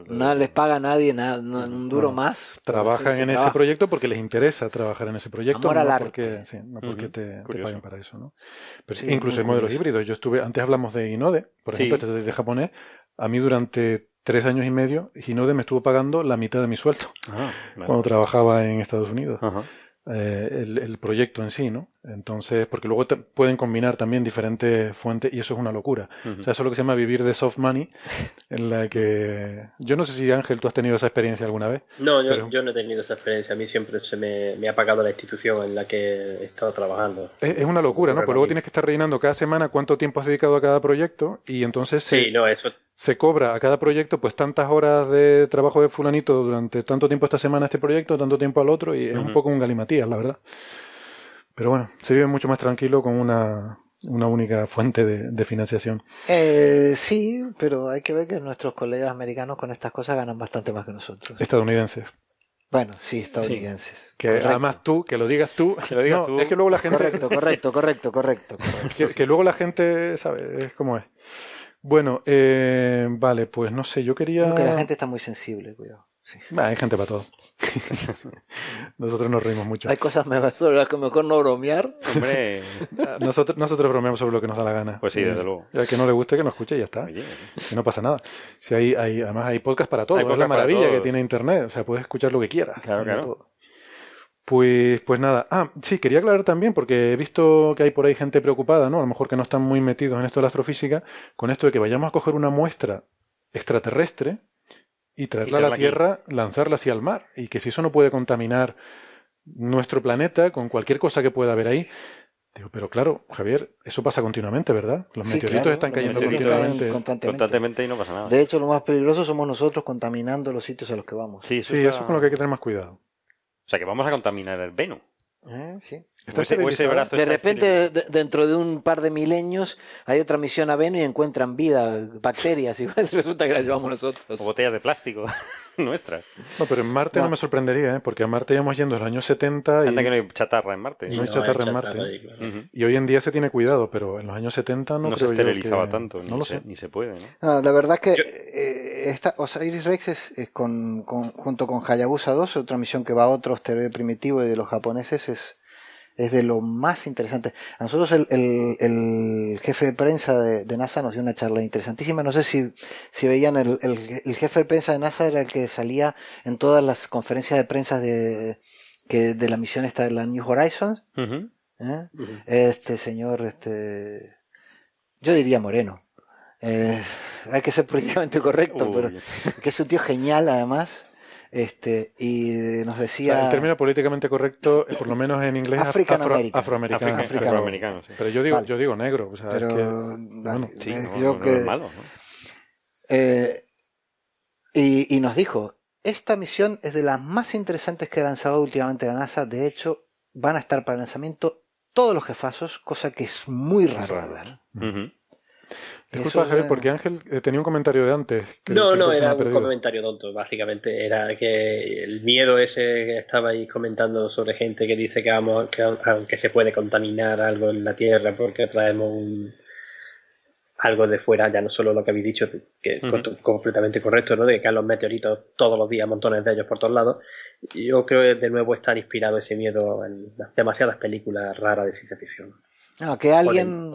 No les paga a nadie nada, un duro más. Trabajan en ese proyecto porque les interesa trabajar en ese proyecto, no porque, no porque te, paguen para eso. ¿no? Pero incluso en modelos híbridos. Yo estuve, antes hablamos de Inode, por ejemplo, este es de japonés. A mí durante tres años y medio, Inode me estuvo pagando la mitad de mi sueldo ah, cuando trabajaba en Estados Unidos. Eh, el, proyecto en sí, ¿no? Entonces, porque luego te pueden combinar también diferentes fuentes y eso es una locura. O sea, eso es lo que se llama vivir de soft money, en la que... Yo no sé si Ángel, tú has tenido esa experiencia alguna vez. No, yo, no he tenido esa experiencia. A mí siempre se me, ha pagado la institución en la que he estado trabajando. Es, una locura, ¿no? Porque luego tienes que estar rellenando cada semana cuánto tiempo has dedicado a cada proyecto y entonces se, no, eso... se cobra a cada proyecto pues tantas horas de trabajo de fulanito durante tanto tiempo esta semana este proyecto, tanto tiempo al otro y es un poco un galimatías, la verdad. Pero bueno, se vive mucho más tranquilo con una, única fuente de, financiación. Eh, sí, pero hay que ver que nuestros colegas americanos con estas cosas ganan bastante más que nosotros. Estadounidenses. Bueno, sí, estadounidenses. Que además tú, que lo digas tú, que lo digas tú. Es que luego la gente. Correcto, correcto, correcto, correcto. Que, luego la gente, ¿sabe? Es como es. Bueno, eh, vale, pues no sé, yo quería. Porque la gente está muy sensible, cuidado hay gente para todo. <laughs> nosotros nos reímos mucho. Hay cosas sobre las que mejor no bromear. Hombre, <laughs> nosotros, nosotros bromeamos sobre lo que nos da la gana. Pues sí, desde luego. Y al que no le guste, que no escuche y ya está. Y no pasa nada. Si hay, hay, además hay podcast para todo. es la maravilla que tiene Internet. O sea, puedes escuchar lo que quieras. Claro, claro. Pues, pues nada. Ah, sí, quería aclarar también, porque he visto que hay por ahí gente preocupada, ¿no? A lo mejor que no están muy metidos en esto de la astrofísica, con esto de que vayamos a coger una muestra extraterrestre y traerla a la Tierra, lanzarla hacia el mar. Y que si eso no puede contaminar nuestro planeta con cualquier cosa que pueda haber ahí. Digo, pero claro, Javier, eso pasa continuamente, ¿verdad? Los meteoritos están cayendo continuamente. Constantemente. y no pasa nada. De hecho, lo más peligroso somos nosotros contaminando los sitios a los que vamos. Sí, eso, es con lo que hay que tener más cuidado. O sea, que vamos a contaminar el Venus. Eh, sí. De repente, dentro de un par de milenios, hay otra misión a Venus y encuentran vida, bacterias, <laughs> y resulta que las llevamos nosotros. O botellas de plástico <laughs> nuestras. No, pero en Marte no, me sorprendería, ¿eh? porque a Marte íbamos yendo en los años 70 y... Anda que no hay chatarra en Marte. No, hay chatarra en Marte. Y hoy en día se tiene cuidado, pero en los años 70 no, no se esterilizaba tanto, no ni, se, ni se puede. ¿no? la verdad que eh, esta Osiris Rex es, con, junto con Hayabusa 2, otra misión que va a otro asteroide primitivo y de los japoneses, es es de lo más interesante. A nosotros el, jefe de prensa de, NASA nos dio una charla interesantísima. No sé si, si veían, el, el, jefe de prensa de NASA era el que salía en todas las conferencias de prensa de, que, de la misión esta de la New Horizons. ¿Eh? Este señor, este, yo diría Moreno. Eh, hay que ser políticamente correcto, pero que es un tío genial además. Este, y nos decía. el término políticamente correcto, eh, por lo menos en inglés, afro, afroamericano. afroamericano Pero yo digo, yo digo negro. O sea, Pero, es que, bueno, sí, no, que, es malo, eh, y, y nos dijo: Esta misión es de las más interesantes que ha lanzado últimamente la NASA. De hecho, van a estar para el lanzamiento todos los jefazos, cosa que es muy raro de ver. Disculpa, Javier, porque Ángel eh, tenía un comentario de antes. no, no, era un comentario tonto, básicamente. Era que el miedo ese que estabais comentando sobre gente que dice que, vamos, que, se puede contaminar algo en la Tierra porque traemos algo de fuera, ya no solo lo que habéis dicho, que es completamente correcto, ¿no? De que caen los meteoritos todos los días, montones de ellos por todos lados. Yo creo que de nuevo está inspirado ese miedo en demasiadas películas raras de ciencia ficción. No, que alguien.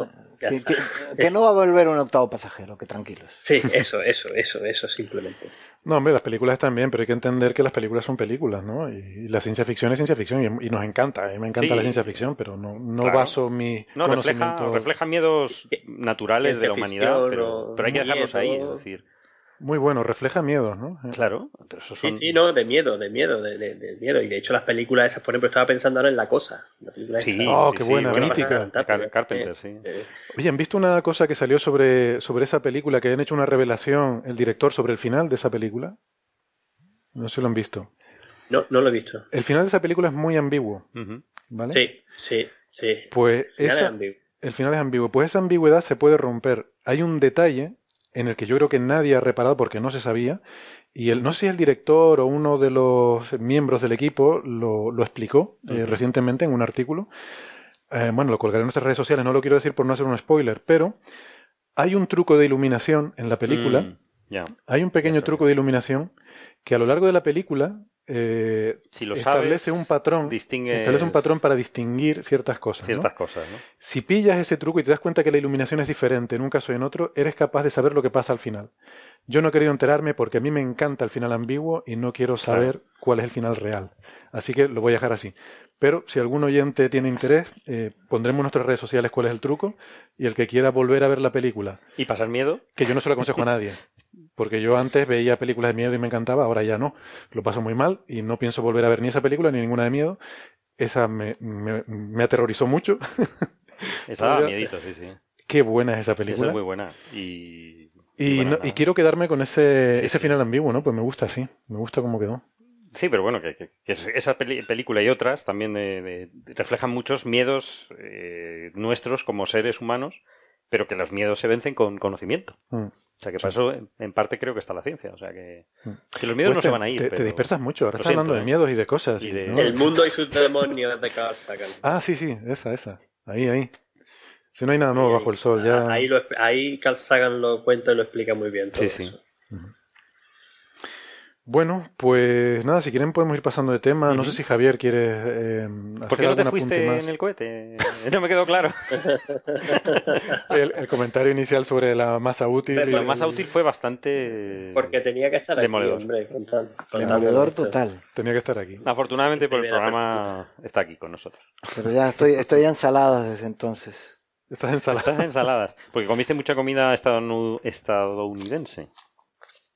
que, no va a volver un octavo pasajero, que tranquilos. Sí, eso, eso, eso, eso, simplemente. No, hombre, las películas están bien, pero hay que entender que las películas son películas, ¿no? Y, la ciencia ficción es ciencia ficción y, nos encanta. A mí me encanta la ciencia ficción, pero no, no baso mi. No, refleja, refleja miedos naturales de la humanidad, pero, pero hay que dejarlos ahí, es decir. Muy bueno, refleja miedo, ¿no? Eh. Claro, pero eso son... Sí, sí, no, de miedo, de miedo, de, de, miedo. Y de hecho las películas esas, por ejemplo, estaba pensando ahora en La Cosa. sí, oh, qué buena, mítica. Carpenter, sí. Oye, ¿han visto una cosa que salió sobre, sobre esa película, que han hecho una revelación el director sobre el final de esa película? No sé si lo han visto. No, no lo he visto. El final de esa película es muy ambiguo, ¿vale? Sí, sí, sí. Pues el final, el final es ambiguo. Pues esa ambigüedad se puede romper. Hay un detalle en el que yo creo que nadie ha reparado porque no se sabía. Y el, no sé si el director o uno de los miembros del equipo lo, lo explicó eh, recientemente en un artículo. Eh, bueno, lo colgaré en nuestras redes sociales, no lo quiero decir por no hacer un spoiler, pero hay un truco de iluminación en la película. Mm, hay un pequeño truco de iluminación que a lo largo de la película eh, si lo establece un patrón establece un patrón para distinguir ciertas cosas ciertas cosas si pillas ese truco y te das cuenta que la iluminación es diferente en un caso y en otro eres capaz de saber lo que pasa al final Yo no he querido enterarme porque a mí me encanta el final ambiguo y no quiero saber cuál es el final real. Así que lo voy a dejar así. Pero si algún oyente tiene interés, eh, pondremos en nuestras redes sociales cuál es el truco y el que quiera volver a ver la película. ¿Y pasar miedo? Que yo no se lo aconsejo a nadie. <laughs> Porque yo antes veía películas de miedo y me encantaba, ahora ya no. Lo paso muy mal y no pienso volver a ver ni esa película ni ninguna de miedo. Esa me, me, aterrorizó mucho. <laughs> Esa daba miedito, sí, sí. Qué buena es esa película. es muy buena. Y, y, y, quiero quedarme con ese, ese final ambiguo, ¿no? Pues me gusta, sí. Me gusta cómo quedó. Sí, pero bueno, que, esa película y otras también reflejan muchos miedos eh, nuestros como seres humanos, pero que los miedos se vencen con conocimiento. Mm. O sea que para eso, en parte, creo que está la ciencia. O sea que, mm. que los miedos pues no se van a ir. Te, dispersas mucho. Ahora estás hablando de ¿eh? miedos y de cosas. <laughs> El mundo y sus demonios de Carl Sagan. Ah, sí, sí, esa, esa. Ahí, ahí. Si no hay nada nuevo bajo el sol, ya. Ahí, lo, ahí Carl Sagan lo cuenta y lo explica muy bien. sí, sí. Bueno, pues nada, si quieren podemos ir pasando de tema. No sé si Javier quiere eh, ¿Por qué no te fuiste en el cohete? <laughs> No me quedó claro. <laughs> el, comentario inicial sobre la masa útil. la masa útil fue bastante... Porque tenía que estar demoledor. aquí, hombre. demoledor total. Tenía que estar aquí. Afortunadamente por el programa está aquí con nosotros. Pero ya estoy, estoy ensalada desde entonces. Estás ensalada. Estás ensaladas. Porque comiste mucha comida estadounidense.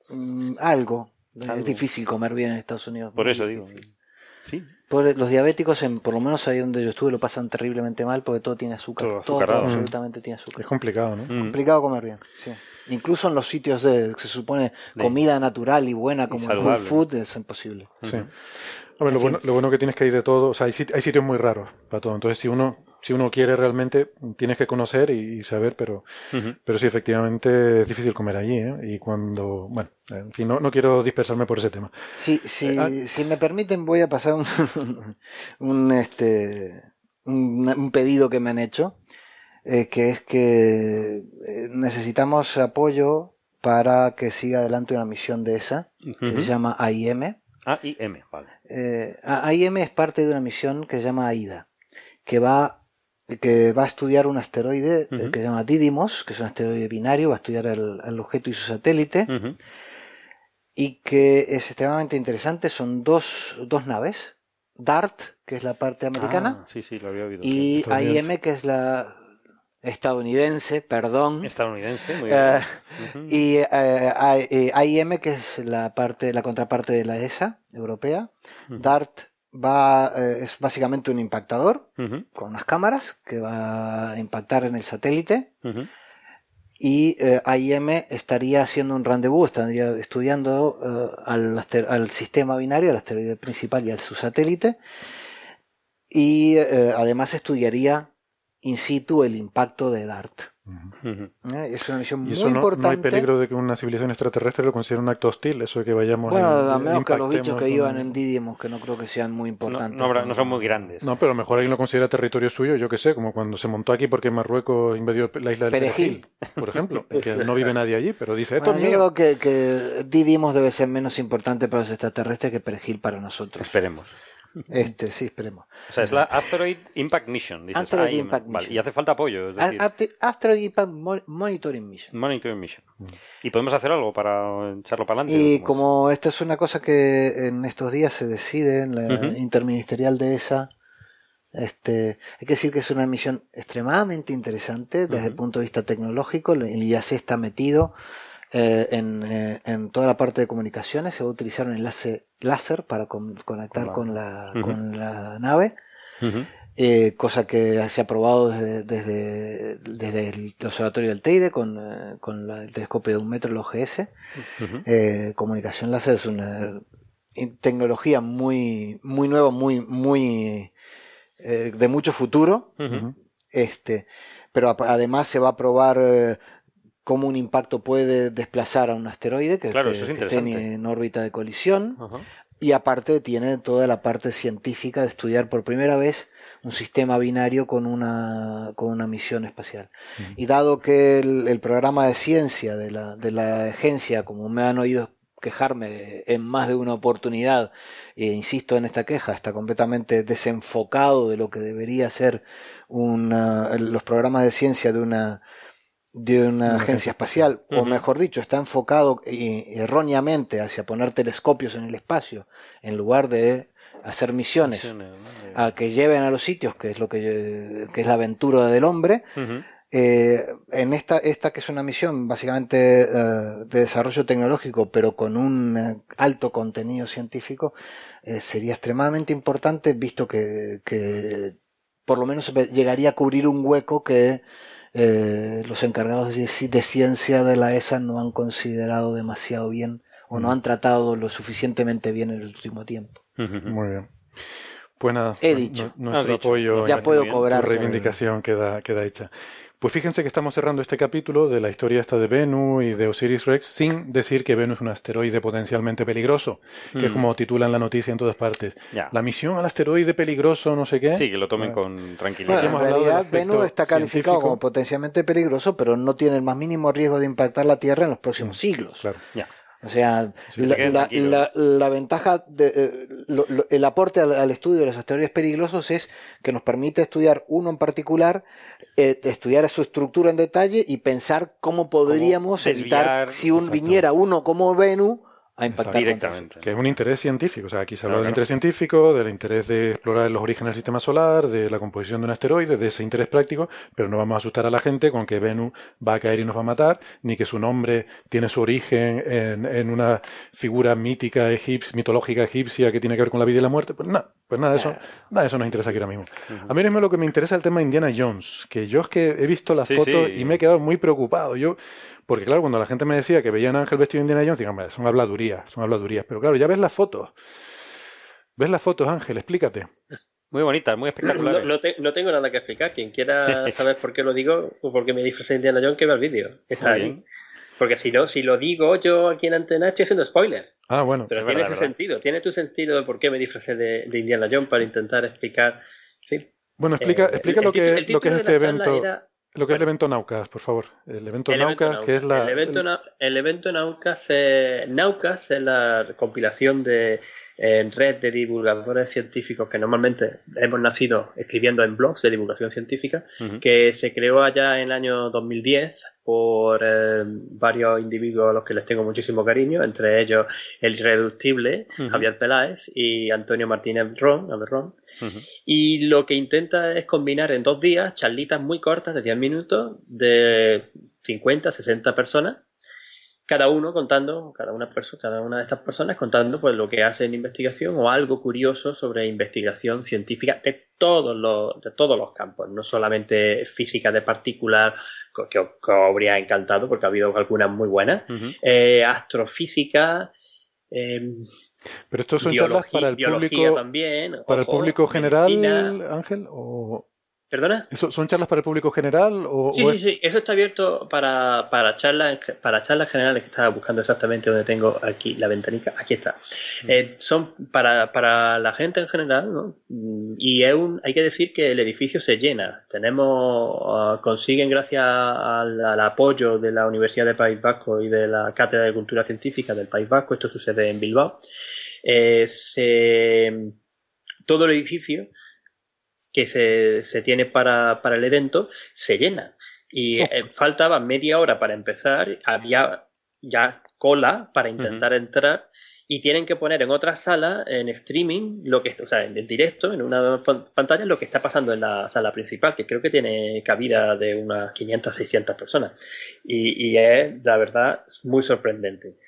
Mm, algo. Es difícil comer bien en Estados Unidos. Por eso digo. Sí. Por, los diabéticos, en, por lo menos ahí donde yo estuve, lo pasan terriblemente mal porque todo tiene azúcar. Todo, absolutamente tiene azúcar. Es complicado, ¿no? Mm. Complicado comer bien, sí. Incluso en los sitios de, que se supone comida natural y buena como el food es imposible. Sí. lo, bueno, lo bueno que tienes que ir de todo, o sea, hay, hay sitios muy raros para todo. Entonces, si uno si uno quiere realmente, tienes que conocer y, saber, pero, pero sí, efectivamente es difícil comer allí, ¿eh? Y cuando, bueno, en fin, no, no quiero dispersarme por ese tema. Sí, sí, ah. si me permiten, voy a pasar un, <laughs> un este, un, pedido que me han hecho, eh, que es que eh, necesitamos apoyo para que siga adelante una misión de esa, que se llama AIM. AIM, vale. Eh, AIM es parte de una misión que se llama AIDA, que va que va a estudiar un asteroide eh, que se llama Didymos, que es un asteroide binario, va a estudiar el, objeto y su satélite, y que es extremadamente interesante. Son dos, dos naves, DART, que es la parte americana, ah, y AIM, que es la estadounidense, perdón. Estadounidense, muy bien. Eh, y eh, AIM, que es la parte, la contraparte de la ESA europea. DART va eh, es básicamente un impactador con unas cámaras que va a impactar en el satélite y eh, AIM estaría haciendo un rendezvous, estaría estudiando eh, al, al, sistema binario, al asteroide principal y a su satélite y además estudiaría in situ el impacto de DART. Eh, es una misión muy importante. No hay peligro de que una civilización extraterrestre lo considere un acto hostil, eso de que vayamos. Bueno, a menos que los bichos que iban en Didymos, que no creo que sean muy importantes. No, son muy grandes. No, pero a lo mejor alguien lo considera territorio suyo, yo que sé, como cuando se montó aquí porque Marruecos invadió la isla del Perejil, por ejemplo, que no vive <laughs> nadie allí, pero dice esto es mío. que, que Didymos debe ser menos importante para los extraterrestres que Perejil para nosotros. Esperemos. Este, sí, esperemos. O sea, es la Asteroid Impact Mission. Asteroid Impact Mission. y hace falta apoyo. Asteroid Impact Monitoring Mission. Monitoring Mission. Mm. ¿Y podemos hacer algo para echarlo para adelante? Y como esta es una cosa que en estos días se decide en la interministerial de esa, este, hay que decir que es una misión extremadamente interesante desde el punto de vista tecnológico. El IAC está metido eh, en, eh, en, toda la parte de comunicaciones se va a utilizar un enlace láser para conectar con la, con la nave. Eh, cosa que se ha probado desde, desde, el observatorio del Teide con, con el telescopio de un metro, el OGS. comunicación láser es una tecnología muy, muy nueva, muy, muy de mucho futuro. Este, pero además se va a probar cómo un impacto puede desplazar a un asteroide que, tiene en órbita de colisión. Y aparte tiene toda la parte científica de estudiar por primera vez un sistema binario con una, con una misión espacial. Y dado que el, programa de ciencia de la, de la agencia, como me han oído quejarme en más de una oportunidad, e insisto en esta queja, está completamente desenfocado de lo que debería ser una, los programas de ciencia de una de una agencia espacial, o mejor dicho, está enfocado erróneamente hacia poner telescopios en el espacio, en lugar de hacer misiones, a que lleven a los sitios, que es lo que, es la aventura del hombre. Eh, en esta, esta que es una misión básicamente eh, de desarrollo tecnológico, pero con un eh, alto contenido científico, sería extremadamente importante, visto que, que por lo menos llegaría a cubrir un hueco que los encargados de, de, ciencia de la ESA no han considerado demasiado bien o no han tratado lo suficientemente bien en el último tiempo. Muy bien. Pues nada, He dicho. nuestro apoyo ya puedo cobrar. reivindicación queda, queda hecha. Pues fíjense que estamos cerrando este capítulo de la historia esta de Venus y de Osiris Rex sin decir que Venus es un asteroide potencialmente peligroso, que es mm. como titulan la noticia en todas partes. La misión al asteroide peligroso, no sé qué. Sí, que lo tomen con tranquilidad. en realidad Venus está calificado como potencialmente peligroso, pero no tiene el más mínimo riesgo de impactar la Tierra en los próximos mm, siglos. Claro. Ya. O sea, la, ventaja, de, eh, el aporte al, estudio de los asteroides peligrosos es que nos permite estudiar uno en particular, eh, estudiar su estructura en detalle y pensar cómo podríamos evitar si un, viniera uno como Venus a impactar directamente. Que es un interés científico. O sea, aquí se habla del interés científico, del interés de explorar los orígenes del sistema solar, de la composición de un asteroide, de ese interés práctico, pero no vamos a asustar a la gente con que Venus va a caer y nos va a matar, ni que su nombre tiene su origen en, una figura mítica egipcia, mitológica egipcia que tiene que ver con la vida y la muerte. Pues nada, pues nada de eso, nada de eso nos interesa aquí ahora mismo. A mí mismo lo que me interesa es el tema de Indiana Jones, que yo es que he visto las fotos y me he quedado muy preocupado. Yo porque claro, cuando la gente me decía que veían a Ángel vestido de Indiana Jones, digan, son habladurías, son habladurías. Pero claro, ya ves las fotos. ¿Ves las fotos, Ángel? Explícate. Muy bonita, muy espectacular. No, tengo nada que explicar. Quien quiera <laughs> saber por qué lo digo o por qué me disfrazé de Indiana Jones, que vea el vídeo. Está ahí. Porque si no, si lo digo yo aquí en Antena, estoy haciendo spoiler. Ah, bueno. Pero tiene ese sentido. Tiene tu sentido de por qué me disfracé de, Indiana Jones para intentar explicar. Bueno, explica, eh, explica lo, que, lo que es este evento. Lo que es el evento Naucas, por favor. El evento Naucas, que es la... El evento, el evento Naucas, Naucas es la compilación de en red de divulgadores científicos que normalmente hemos nacido escribiendo en blogs de divulgación científica, que se creó allá en el año 2010 por eh, varios individuos a los que les tengo muchísimo cariño, entre ellos el irreductible Javier Peláez y Antonio Martínez Ron, Ron y lo que intenta es combinar en dos días charlitas muy cortas de 10 minutos de 50, 60 personas, cada uno contando, cada una, persona, cada una de estas personas contando pues lo que hace en investigación o algo curioso sobre investigación científica de todos los, de todos los campos, no solamente física de partículas, que, os habría encantado porque ha habido algunas muy buenas, eh, astrofísica, eh, pero estos son charlas para el público también, para el público general, Ángel, o ¿Perdona? ¿Son charlas para el público general? O, sí, sí, sí, eso está abierto para, para, charlas, para charlas generales que estaba buscando exactamente donde tengo aquí la ventanica. Aquí está. Mm. Eh, son para, para la gente en general, ¿no? Y es un, hay que decir que el edificio se llena. Tenemos, ah, consiguen gracias al, apoyo de la Universidad del País Vasco y de la Cátedra de Cultura Científica del País Vasco, esto sucede en Bilbao, eh, todo el edificio que se, se tiene para, para, el evento se llena. Y oh. eh, faltaba media hora para empezar, había ya cola para intentar entrar y tienen que poner en otra sala, en streaming, lo que, o sea, en directo, en una pantalla, lo que está pasando en la sala principal, que creo que tiene cabida de unas 500, 600 personas. Y, y es, la verdad, muy sorprendente.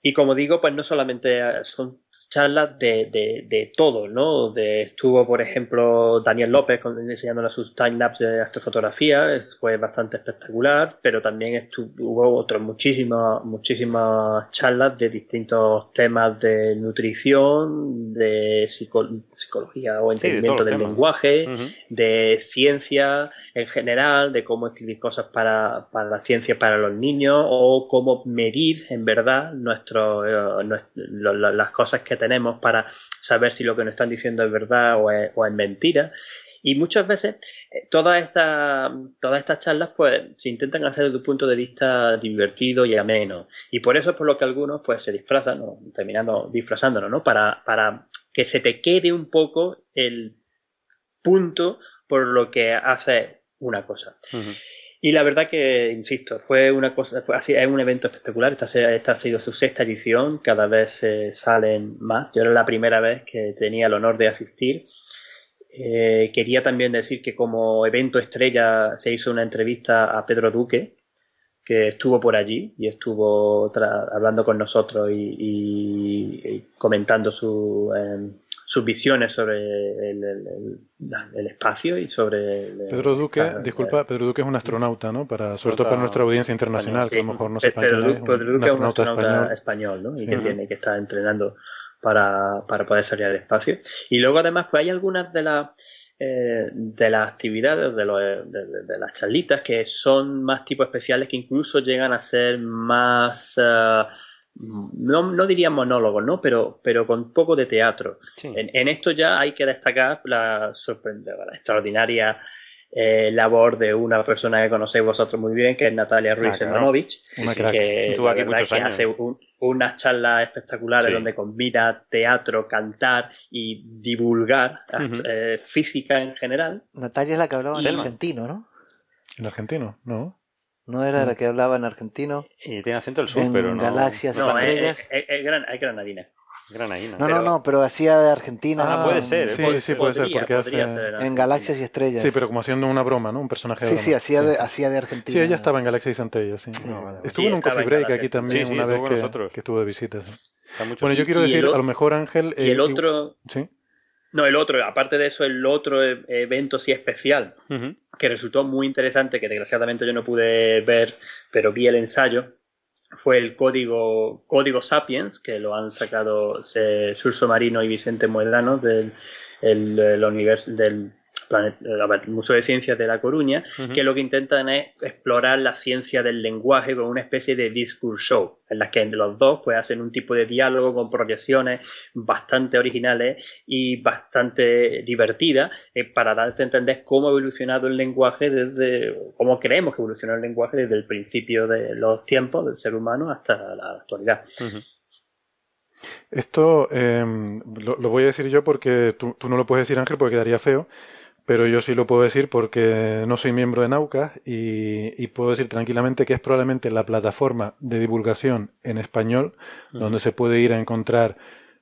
Y como digo, pues no solamente son charlas de, de, de todo, ¿no? De, estuvo, por ejemplo, Daniel López enseñándonos sus timelapse de astrofotografía, fue bastante espectacular, pero también estuvo, hubo otras muchísimas, muchísimas charlas de distintos temas de nutrición, de psicología o entendimiento del lenguaje, de ciencia en general, de cómo escribir cosas para, para la ciencia para los niños o cómo medir en verdad nuestro, eh, las cosas que tenemos para saber si lo que nos están diciendo es verdad o es, mentira. Y muchas veces eh, todas estas todas estas charlas pues se intentan hacer desde un punto de vista divertido y ameno. Y por eso es por lo que algunos pues se disfrazan, o terminando disfrazándonos, ¿no? Para, para que se te quede un poco el punto por lo que hace una cosa. Y la verdad que, insisto, fue una cosa, fue así, es un evento espectacular. Esta, esta, ha sido su sexta edición, cada vez salen más. Yo era la primera vez que tenía el honor de asistir. Eh, quería también decir que como evento estrella se hizo una entrevista a Pedro Duque, que estuvo por allí y estuvo hablando con nosotros y, comentando su, em, sus visiones sobre el, espacio y sobre... Pedro Duque, disculpa, Pedro Duque es un astronauta, ¿no? Para, sobre todo para nuestra audiencia internacional, que a lo mejor no sepa Pedro, Duque, Pedro Duque es un astronauta, español, ¿no? Y que tiene que estar entrenando para, para poder salir al espacio. Y luego además pues hay algunas de las... Eh, de las actividades, de, de, las charlitas, que son más tipo especiales, que incluso llegan a ser más eh, no, no diría monólogo, ¿no? Pero, pero con poco de teatro. En, esto ya hay que destacar la, la extraordinaria eh, labor de una persona que conocéis vosotros muy bien, que es Natalia Ruiz ah, que, hace unas charlas espectaculares donde combina teatro, cantar y divulgar eh, física en general. Natalia es la que hablaba en argentino, ¿no? En argentino, no. No era la que hablaba en argentino. Y tiene acento del sur, pero no. Galaxias no, estrellas. Es, es, gran, granadina. Granadina. No, no, no, pero hacía de Argentina. Ah, puede ser. Sí, sí, puede ser, porque hace... En Galaxias y Estrellas. Sí, pero como haciendo una broma, ¿no? Un personaje de Sí, sí, hacía de, hacía de Argentina. Sí, ella estaba en Galaxias y Centellas, sí. Estuvo en un coffee break aquí también una vez que, que, estuvo de visita. Bueno, yo quiero decir, a lo mejor Ángel... Y el eh, otro... Sí. No, el otro, aparte de eso, el otro e-, evento sí especial, que resultó muy interesante, que desgraciadamente yo no pude ver, pero vi el ensayo, fue el código, código Sapiens, que lo han sacado eh, Surso Marino y Vicente Muedrano del el, del el Museo de Ciencias de La Coruña, que lo que intentan es explorar la ciencia del lenguaje con una especie de discourse show, en la que los dos pues hacen un tipo de diálogo con proyecciones bastante originales y bastante divertidas eh, para darte a entender cómo ha evolucionado el lenguaje desde, cómo creemos que evolucionó el lenguaje desde el principio de los tiempos del ser humano hasta la actualidad. Esto em, lo, voy a decir yo porque tú, tú, no lo puedes decir, Ángel, porque quedaría feo pero yo sí lo puedo decir porque no soy miembro de Naucas y, puedo decir tranquilamente que es probablemente la plataforma de divulgación en español donde se puede ir a encontrar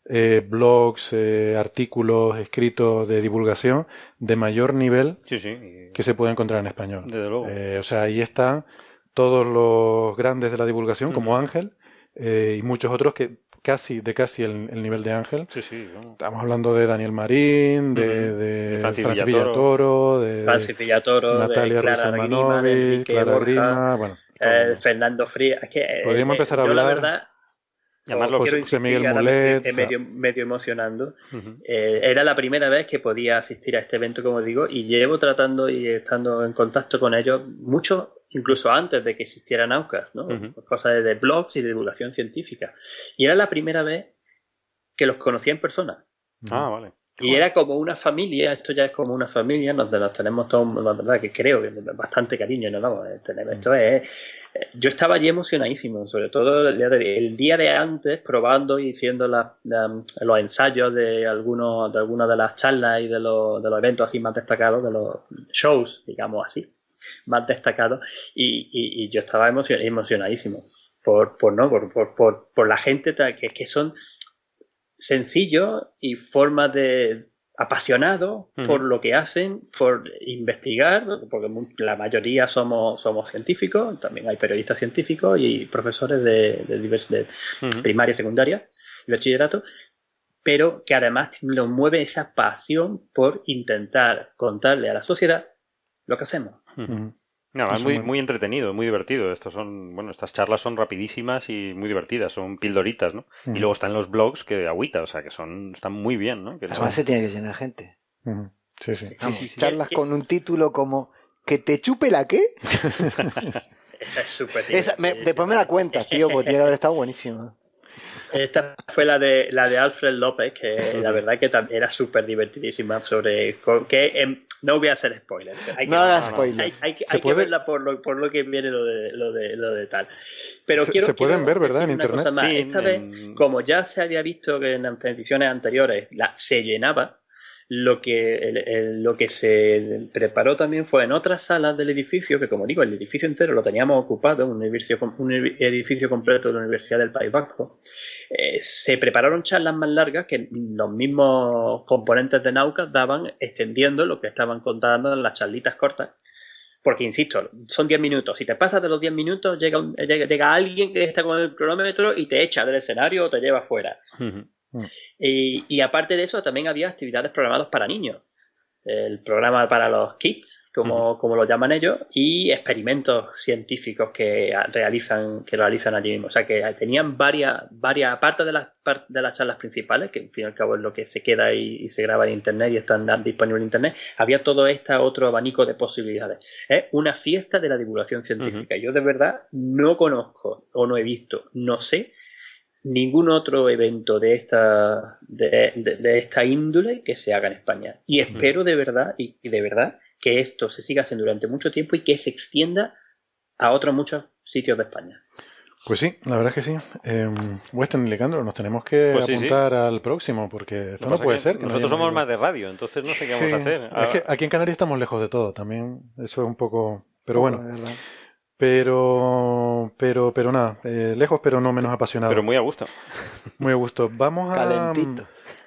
eh, blogs, eh, artículos escritos de divulgación de mayor nivel que se puede encontrar en español. Eh, o sea, ahí están todos los grandes de la divulgación, como Ángel, y muchos otros que casi, de casi el, nivel de Ángel. Sí, sí. Estamos hablando de Daniel Marín, de, de, Francis Villatoro, de Natalia de Clara Grima, bueno. Eh, Fernando Frías. Eh, Podríamos empezar a hablar. La verdad, Llamarlo José, Miguel Mulet. Medio, medio emocionando. Eh, era la primera vez que podía asistir a este evento, como digo, y llevo tratando y estando en contacto con ellos mucho incluso antes de que existieran AUCAS, ¿no? Cosas de blogs y de divulgación científica. Y era la primera vez que los conocía en persona. Ah, vale. Y era como una familia, esto ya es como una familia, nos, nos tenemos todos, la verdad que creo que bastante cariño, ¿no? Vamos, esto es, eh, yo estaba allí emocionadísimo, sobre todo el día de, el día de antes, probando y haciendo los ensayos de algunos, de algunas de las charlas y de los, de los eventos así más destacados, de los shows, digamos así más destacados y, y, yo estaba emocionadísimo por, por, ¿no? por, por, por, la gente que, que son sencillos y formas de apasionados por lo que hacen, por investigar, porque la mayoría somos, somos científicos, también hay periodistas científicos y profesores de, de, de primaria, secundaria y bachillerato, pero que además nos mueve esa pasión por intentar contarle a la sociedad lo que hacemos. No, es muy, muy entretenido, muy divertido. Estos son, bueno, estas charlas son rapidísimas y muy divertidas, son pildoritas, ¿no? Y luego están los blogs que agüita, o sea, que son, están muy bien, ¿no? Que Además se tiene que llenar gente. Sí, sí. charlas con un título como ¿Que te chupe la qué? <laughs> Esa es súper Después me la cuentas, tío, porque tiene que haber estado buenísimo. Esta fue la de la de Alfred López, que la verdad que era súper divertidísima sobre que em, no voy a hacer spoilers. Hay que, no hagas spoilers. Hay, que verla por lo, por lo que viene lo de, lo de, lo de tal. Pero se, quiero, se pueden ver, ¿verdad? En internet. Esta vez, como ya se había visto que en ediciones anteriores la, se llenaba, Lo que, lo que se preparó también fue en otras salas del edificio, que como digo, el edificio entero lo teníamos ocupado, un edificio, un completo de la Universidad del País Vasco, eh, se prepararon charlas más largas que los mismos componentes de Nauca daban extendiendo lo que estaban contando en las charlitas cortas. Porque, insisto, son 10 minutos. Si te pasas de los 10 minutos, llega, llega, alguien que está con el cronómetro y te echa del escenario o te lleva fuera. Y, aparte de eso, también había actividades programadas para niños el programa para los kids, como, como lo llaman ellos, y experimentos científicos que realizan, que realizan allí mismo. O sea que tenían varias, varias partes de las de las charlas principales, que al fin y al cabo es lo que se queda y, se graba en internet y están disponibles en internet, había todo este otro abanico de posibilidades. Es una fiesta de la divulgación científica. Yo de verdad no conozco o no he visto, no sé ningún otro evento de esta, de, esta índole que se haga en España. Y espero de verdad, y, de verdad, que esto se siga haciendo durante mucho tiempo y que se extienda a otros muchos sitios de España. Pues sí, la verdad es que sí. Eh, Western y Lecandro, nos tenemos que pues apuntar al próximo, porque esto no puede ser. nosotros somos más de radio, entonces no sé qué vamos a hacer. Es que aquí en Canarias estamos lejos de todo, también eso es un poco... Pero bueno, pero, pero, pero nada, eh, lejos pero no menos apasionado. Pero muy a gusto. Muy a gusto. Vamos a... Calentito.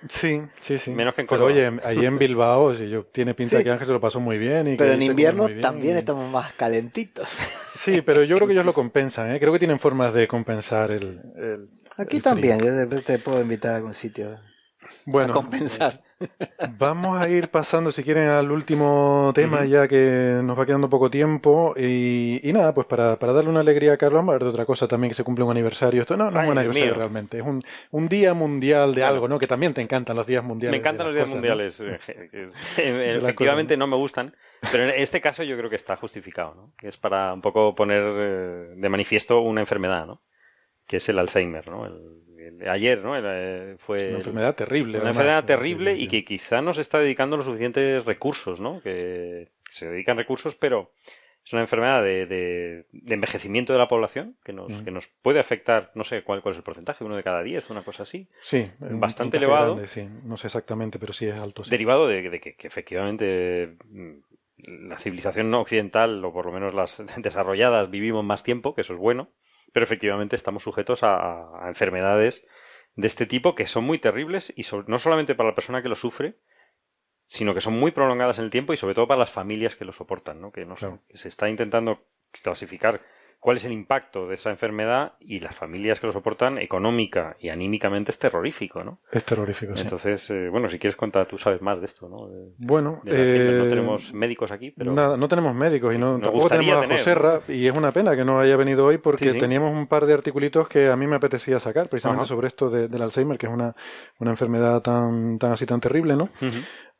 Sí, sí, sí. Menos que en Pero oye, allí en Bilbao, si yo, tiene pinta que Ángel se lo pasó muy bien. Y pero en invierno también estamos más calentitos. Sí, pero yo creo que ellos lo compensan, ¿eh? Creo que tienen formas de compensar el... Aquí también, yo te puedo invitar a algún sitio. Bueno, a compensar. <laughs> Vamos a ir pasando, si quieren, al último tema, ya que nos va quedando poco tiempo. Y, nada, pues para, para, darle una alegría a Carlos, vamos a ver de otra cosa también que se cumple un aniversario. Esto no, no es un aniversario realmente, es un, un, día mundial de algo, ¿no? Que también te encantan los días mundiales. Me encantan los días mundiales. Eh, <laughs> efectivamente no me gustan, pero en este caso yo creo que está justificado, ¿no? Que es para un poco poner eh, de manifiesto una enfermedad, ¿no? Que es el Alzheimer, ¿no? El, ayer, ¿no? fue una enfermedad terrible. Una enfermedad terrible y que quizá no se está dedicando los suficientes recursos, ¿no? Que se dedican recursos, pero es una enfermedad de, de, envejecimiento de la población que nos, que nos puede afectar, no sé cuál, cuál es el porcentaje, uno de cada diez, una cosa así. Sí, bastante elevado. sí. No sé exactamente, pero sí es alto. Derivado de, que, que, efectivamente mm, la civilización no occidental, o por lo menos las <laughs> desarrolladas, vivimos más tiempo, que eso es bueno pero efectivamente estamos sujetos a, enfermedades de este tipo que son muy terribles y no solamente para la persona que lo sufre, sino que son muy prolongadas en el tiempo y sobre todo para las familias que lo soportan, ¿no? que, no que se está intentando clasificar cuál es el impacto de esa enfermedad y las familias que lo soportan económica y anímicamente es terrorífico, ¿no? Es terrorífico, sí. Entonces, eh, bueno, si quieres contar, tú sabes más de esto, ¿no? bueno, no eh, tenemos médicos aquí, pero... Nada, no tenemos médicos y no, tampoco tenemos a Joserra y es una pena que no haya venido hoy porque teníamos un par de articulitos que a mí me apetecía sacar precisamente sobre esto del Alzheimer, que es una, una enfermedad tan, tan así tan terrible, ¿no?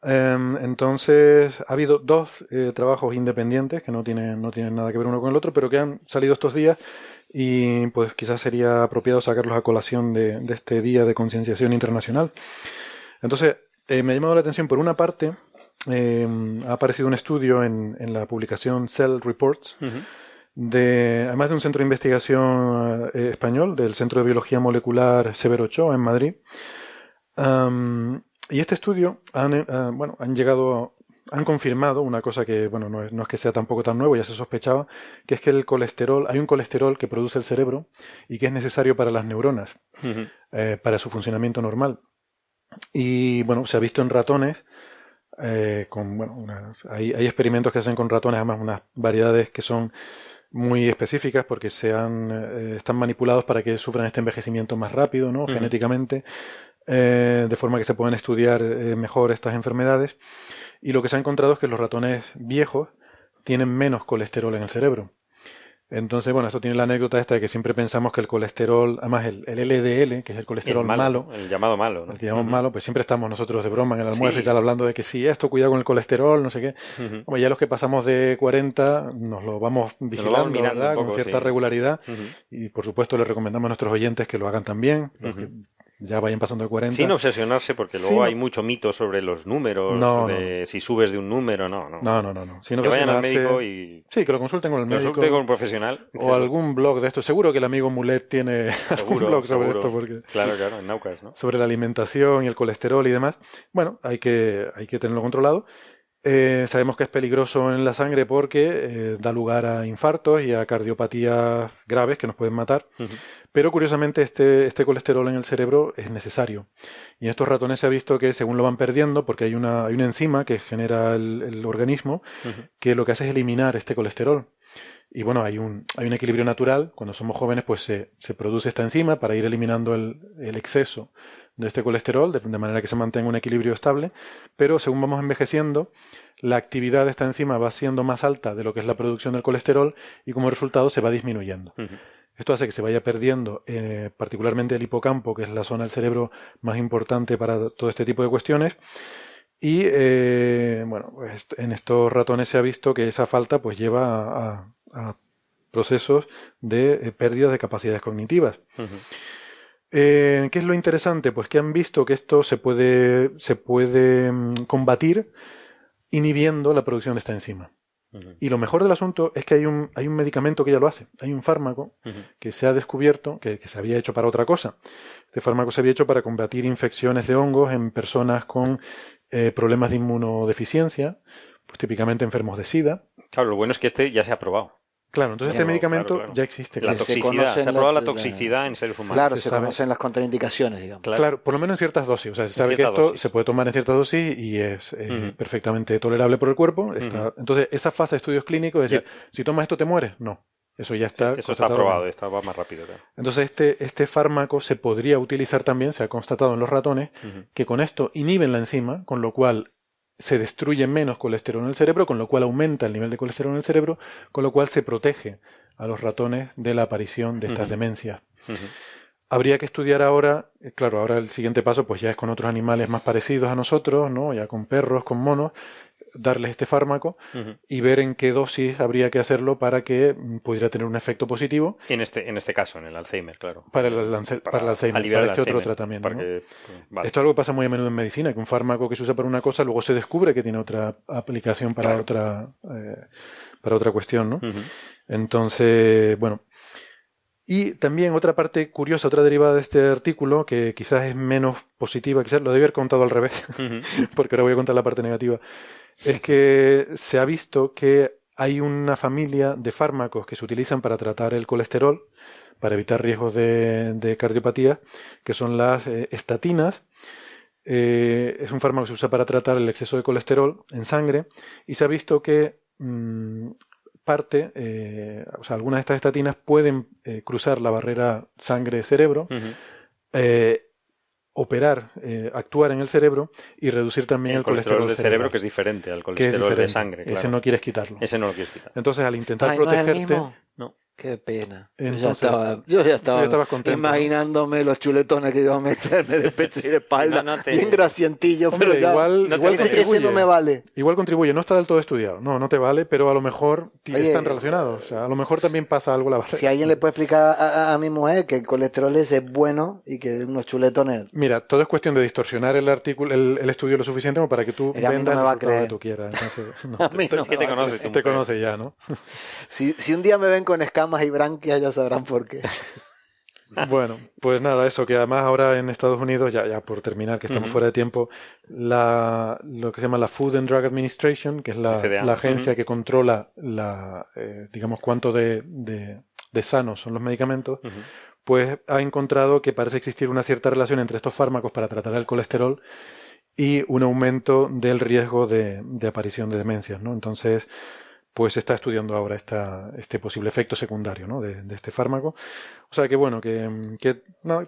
Em, entonces, ha habido dos eh, trabajos independientes que no tienen, no tienen nada que ver uno con el otro, pero que han salido estos días y pues quizás sería apropiado sacarlos a colación de, este Día de Concienciación Internacional. Entonces, eh, me ha llamado la atención, por una parte, em, ha aparecido un estudio en, la publicación Cell Reports, de, además de un centro de investigación eh, español, del Centro de Biología Molecular Severo Ochoa en Madrid, y este estudio han, eh, bueno, han llegado, han confirmado una cosa que, bueno, no es, no es, que sea tampoco tan nuevo, ya se sospechaba, que es que el colesterol, hay un colesterol que produce el cerebro y que es necesario para las neuronas, eh, para su funcionamiento normal. Y bueno, se ha visto en ratones, eh, con, bueno, hay, hay, experimentos que hacen con ratones, además unas variedades que son muy específicas porque se han, están manipulados para que sufran este envejecimiento más rápido, ¿no? Genéticamente. Eh, de forma que se puedan estudiar eh, mejor estas enfermedades. Y lo que se ha encontrado es que los ratones viejos tienen menos colesterol en el cerebro. Entonces, bueno, eso tiene la anécdota esta de que siempre pensamos que el colesterol, además el, LDL, que es el colesterol malo, el llamado malo, el que llamamos malo, pues siempre estamos nosotros de broma en el almuerzo y tal hablando de que sí, esto, cuidado con el colesterol, no sé qué. ya los que pasamos de 40 nos lo vamos vigilando, ¿verdad? con cierta regularidad. Y por supuesto le recomendamos a nuestros oyentes que lo hagan también ya vayan pasando de 40. Sin obsesionarse, porque luego hay mucho mito sobre los números, no, si subes de un número, no, no. No, no, no. no. que vayan al médico y... Sí, que lo consulten con el médico. Consulten con un profesional. O algún blog de esto. Seguro que el amigo Mulet tiene <laughs> algún blog sobre esto. porque Claro, claro, en Naucas, ¿no? Sobre la alimentación y el colesterol y demás. Bueno, hay que, hay que tenerlo controlado. Eh, sabemos que es peligroso en la sangre porque eh, da lugar a infartos y a cardiopatías graves que nos pueden matar. Pero curiosamente este, este colesterol en el cerebro es necesario. Y en estos ratones se ha visto que según lo van perdiendo, porque hay una, hay una enzima que genera el, organismo, que lo que hace es eliminar este colesterol. Y bueno, hay un, hay un equilibrio natural. Cuando somos jóvenes, pues se, se produce esta enzima para ir eliminando el, el exceso de este colesterol, de, manera que se mantenga un equilibrio estable, pero según vamos envejeciendo, la actividad de esta enzima va siendo más alta de lo que es la producción del colesterol y como resultado se va disminuyendo. Esto hace que se vaya perdiendo eh, particularmente el hipocampo, que es la zona del cerebro más importante para todo este tipo de cuestiones. Y eh, bueno, pues en estos ratones se ha visto que esa falta pues lleva a, procesos de eh, pérdida de capacidades cognitivas. Eh, ¿Qué es lo interesante? Pues que han visto que esto se puede, se puede mm, combatir inhibiendo la producción de esta enzima. Y lo mejor del asunto es que hay un, hay un medicamento que ya lo hace. Hay un fármaco que se ha descubierto, que, se había hecho para otra cosa. Este fármaco se había hecho para combatir infecciones de hongos en personas con eh, problemas de inmunodeficiencia, pues típicamente enfermos de SIDA. Claro, lo bueno es que este ya se ha probado. Claro, entonces este medicamento ya existe. La toxicidad, se, ha probado la, toxicidad en seres humanos. Claro, se, conocen las contraindicaciones, digamos. Claro. por lo menos en ciertas dosis. O sea, se sabe que esto se puede tomar en ciertas dosis y es eh, perfectamente tolerable por el cuerpo. Entonces, esa fase de estudios clínicos, es decir, si tomas esto te mueres, no. Eso ya está. Eso está probado, está va más rápido. Entonces, este, este fármaco se podría utilizar también, se ha constatado en los ratones, que con esto inhiben la enzima, con lo cual se destruye menos colesterol en el cerebro, con lo cual aumenta el nivel de colesterol en el cerebro, con lo cual se protege a los ratones de la aparición de estas demencias. Habría que estudiar ahora, eh, claro, ahora el siguiente paso pues ya es con otros animales más parecidos a nosotros, ¿no? Ya con perros, con monos, darles este fármaco y ver en qué dosis habría que hacerlo para que mm, pudiera tener un efecto positivo. En este, en este caso, en el Alzheimer, claro. Para el, para, el Alzheimer, para este otro tratamiento. Esto es algo que pasa muy a menudo en medicina, que un fármaco que se usa para una cosa luego se descubre que tiene otra aplicación para otra eh, para otra cuestión, ¿no? Entonces, bueno. Y también otra parte curiosa, otra derivada de este artículo, que quizás es menos positiva, quizás lo debí haber contado al revés, <laughs> porque ahora voy a contar la parte negativa, es que se ha visto que hay una familia de fármacos que se utilizan para tratar el colesterol, para evitar riesgos de, cardiopatía, que son las eh, estatinas. Eh, es un fármaco que se usa para tratar el exceso de colesterol en sangre y se ha visto que mm, parte, eh, o sea, algunas de estas estatinas pueden cruzar la barrera sangre-cerebro operar, eh, actuar en el cerebro y reducir también el, colesterol, del cerebro, que es diferente al colesterol de sangre. Ese no quieres quitarlo. Ese no lo quieres quitar. Entonces, al intentar protegerte. No, Qué pena. yo ya estaba, yo ya estaba imaginándome los chuletones que iba a meterme de pecho y de espalda, bien grasientillo, pero igual, igual contribuye, no me vale. Igual contribuye, no está del todo estudiado, no, no te vale, pero a lo mejor están relacionados, o sea, a lo mejor también pasa algo la Si alguien le puede explicar a, mi mujer que el colesterol es bueno y que unos chuletones... Mira, todo es cuestión de distorsionar el artículo, el, estudio lo suficiente como para que tú vendas lo que tú quieras. a mí no te, conoce, te conoce ya, ¿no? si, si un día me ven con escamas y branquias ya sabrán por qué. <laughs> Bueno, pues nada, eso que además ahora en Estados Unidos, ya, ya por terminar, que estamos fuera de tiempo, la, lo que se llama la Food and Drug Administration, que es la, agencia que controla la, eh, digamos, cuánto de, de, sanos son los medicamentos, pues ha encontrado que parece existir una cierta relación entre estos fármacos para tratar el colesterol y un aumento del riesgo de, de aparición de demencias, ¿no? Entonces, pues se está estudiando ahora esta, este posible efecto secundario ¿no? de, este fármaco. O sea que bueno, que,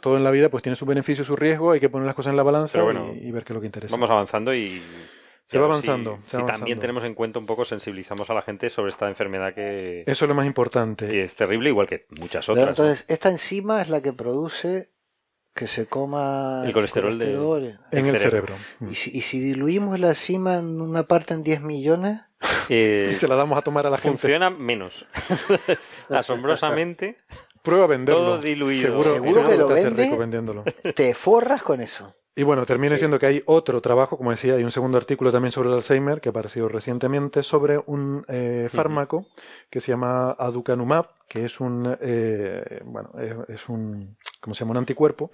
todo en la vida pues tiene su beneficio y su riesgo, hay que poner las cosas en la balanza y, ver qué es lo que interesa. Vamos avanzando y... Se va avanzando. Si, también tenemos en cuenta un poco, sensibilizamos a la gente sobre esta enfermedad que... Eso es lo más importante. Y es terrible, igual que muchas otras. entonces, esta enzima es la que produce que se coma el colesterol, en el cerebro. ¿Y, si, ¿Y si diluimos la enzima en una parte en 10 millones? <laughs> y se la damos a tomar a la gente. Funciona menos. <laughs> Asombrosamente. Prueba a venderlo. Todo diluido. Seguro, que lo vende, te forras con eso. Y bueno, termino diciendo que hay otro trabajo, como decía, hay un segundo artículo también sobre el Alzheimer que ha aparecido recientemente sobre un eh, fármaco que se llama aducanumab, que es un, eh, bueno, es, un, ¿cómo se llama? Un anticuerpo.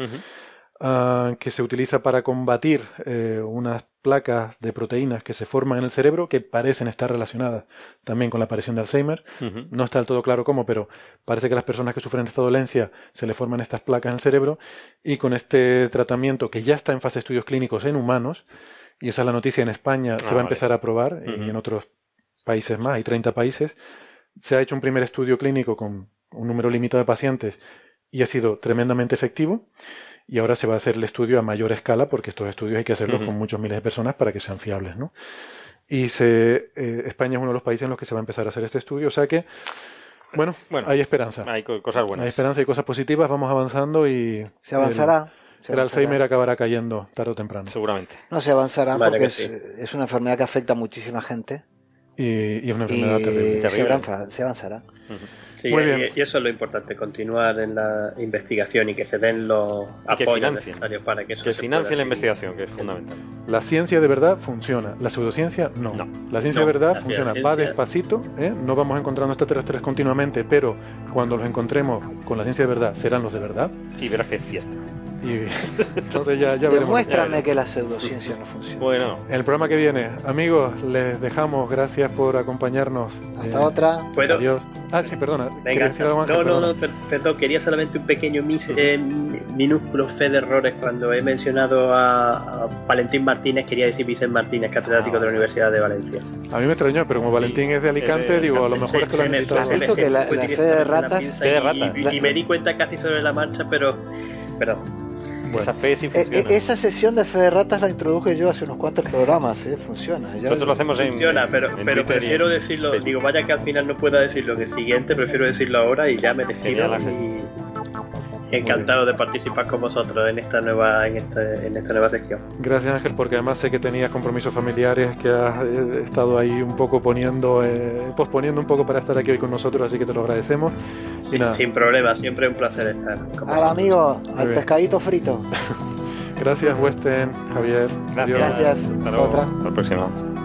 Ah, que se utiliza para combatir eh, unas placas de proteínas que se forman en el cerebro que parecen estar relacionadas también con la aparición de Alzheimer. No está del todo claro cómo, pero parece que a las personas que sufren esta dolencia se le forman estas placas en el cerebro. Y con este tratamiento que ya está en fase de estudios clínicos en humanos, y esa es la noticia en España, se va a ah, empezar a probar y en otros países más, hay 30 países, se ha hecho un primer estudio clínico con un número limitado de pacientes y ha sido tremendamente efectivo y ahora se va a hacer el estudio a mayor escala porque estos estudios hay que hacerlos con muchos miles de personas para que sean fiables, ¿no? Y se, eh, España es uno de los países en los que se va a empezar a hacer este estudio, o sea que, bueno, bueno hay esperanza. Hay cosas buenas. Hay esperanza y cosas positivas, vamos avanzando y... Se avanzará. El, Alzheimer acabará cayendo tarde o temprano. Seguramente. No, se avanzará porque es, una enfermedad que afecta a muchísima gente. Y, es una enfermedad terrible. Se, avanzará. Y, eso es lo importante, continuar en la investigación y que se den los apoyos necesarios para que eso que se financien la investigación, que es fundamental. La ciencia de verdad funciona, la pseudociencia no. La ciencia de verdad funciona, va despacito, ¿eh? no vamos encontrando extraterrestres continuamente, pero cuando los encontremos con la ciencia de verdad serán los de verdad. Y verás que es fiesta. <laughs> entonces ya, ya Demuéstrame que la pseudociencia no funciona. Bueno. En el programa que viene, amigos, les dejamos. Gracias por acompañarnos. Hasta eh, otra. Adiós. Ah, sí, perdona. Venga. no, no, no, perdón. Quería solamente un pequeño eh, minúsculo fe de errores. Cuando he mencionado a, Valentín Martínez, quería decir Vicente Martínez, catedrático de la Universidad de Valencia. A mí me extrañó, pero como Valentín es de Alicante, digo, a lo mejor es que lo han invitado. que la, fe de ratas. Y, me di cuenta casi sobre la marcha, pero. Perdón. Esa fe sí eh, funciona. Eh, esa sesión de fe de ratas la introduje yo hace unos cuantos programas, ¿eh? Funciona. Nosotros lo hacemos en. Funciona, pero, pero prefiero decirlo. Digo, vaya que al final no pueda decirlo en el siguiente, prefiero decirlo ahora y ya me despido. Encantado de participar con vosotros en esta nueva en, este, en esta nueva sección. Gracias Ángel, porque además sé que tenías compromisos familiares que has eh, estado ahí un poco poniendo, eh, posponiendo un poco para estar aquí hoy con nosotros, así que te lo agradecemos. Sin problema, siempre un placer estar. Al amigo, al pescadito frito. <laughs> Gracias Westen, Javier. Gracias. Gracias. Hasta Otra. Hasta la próxima.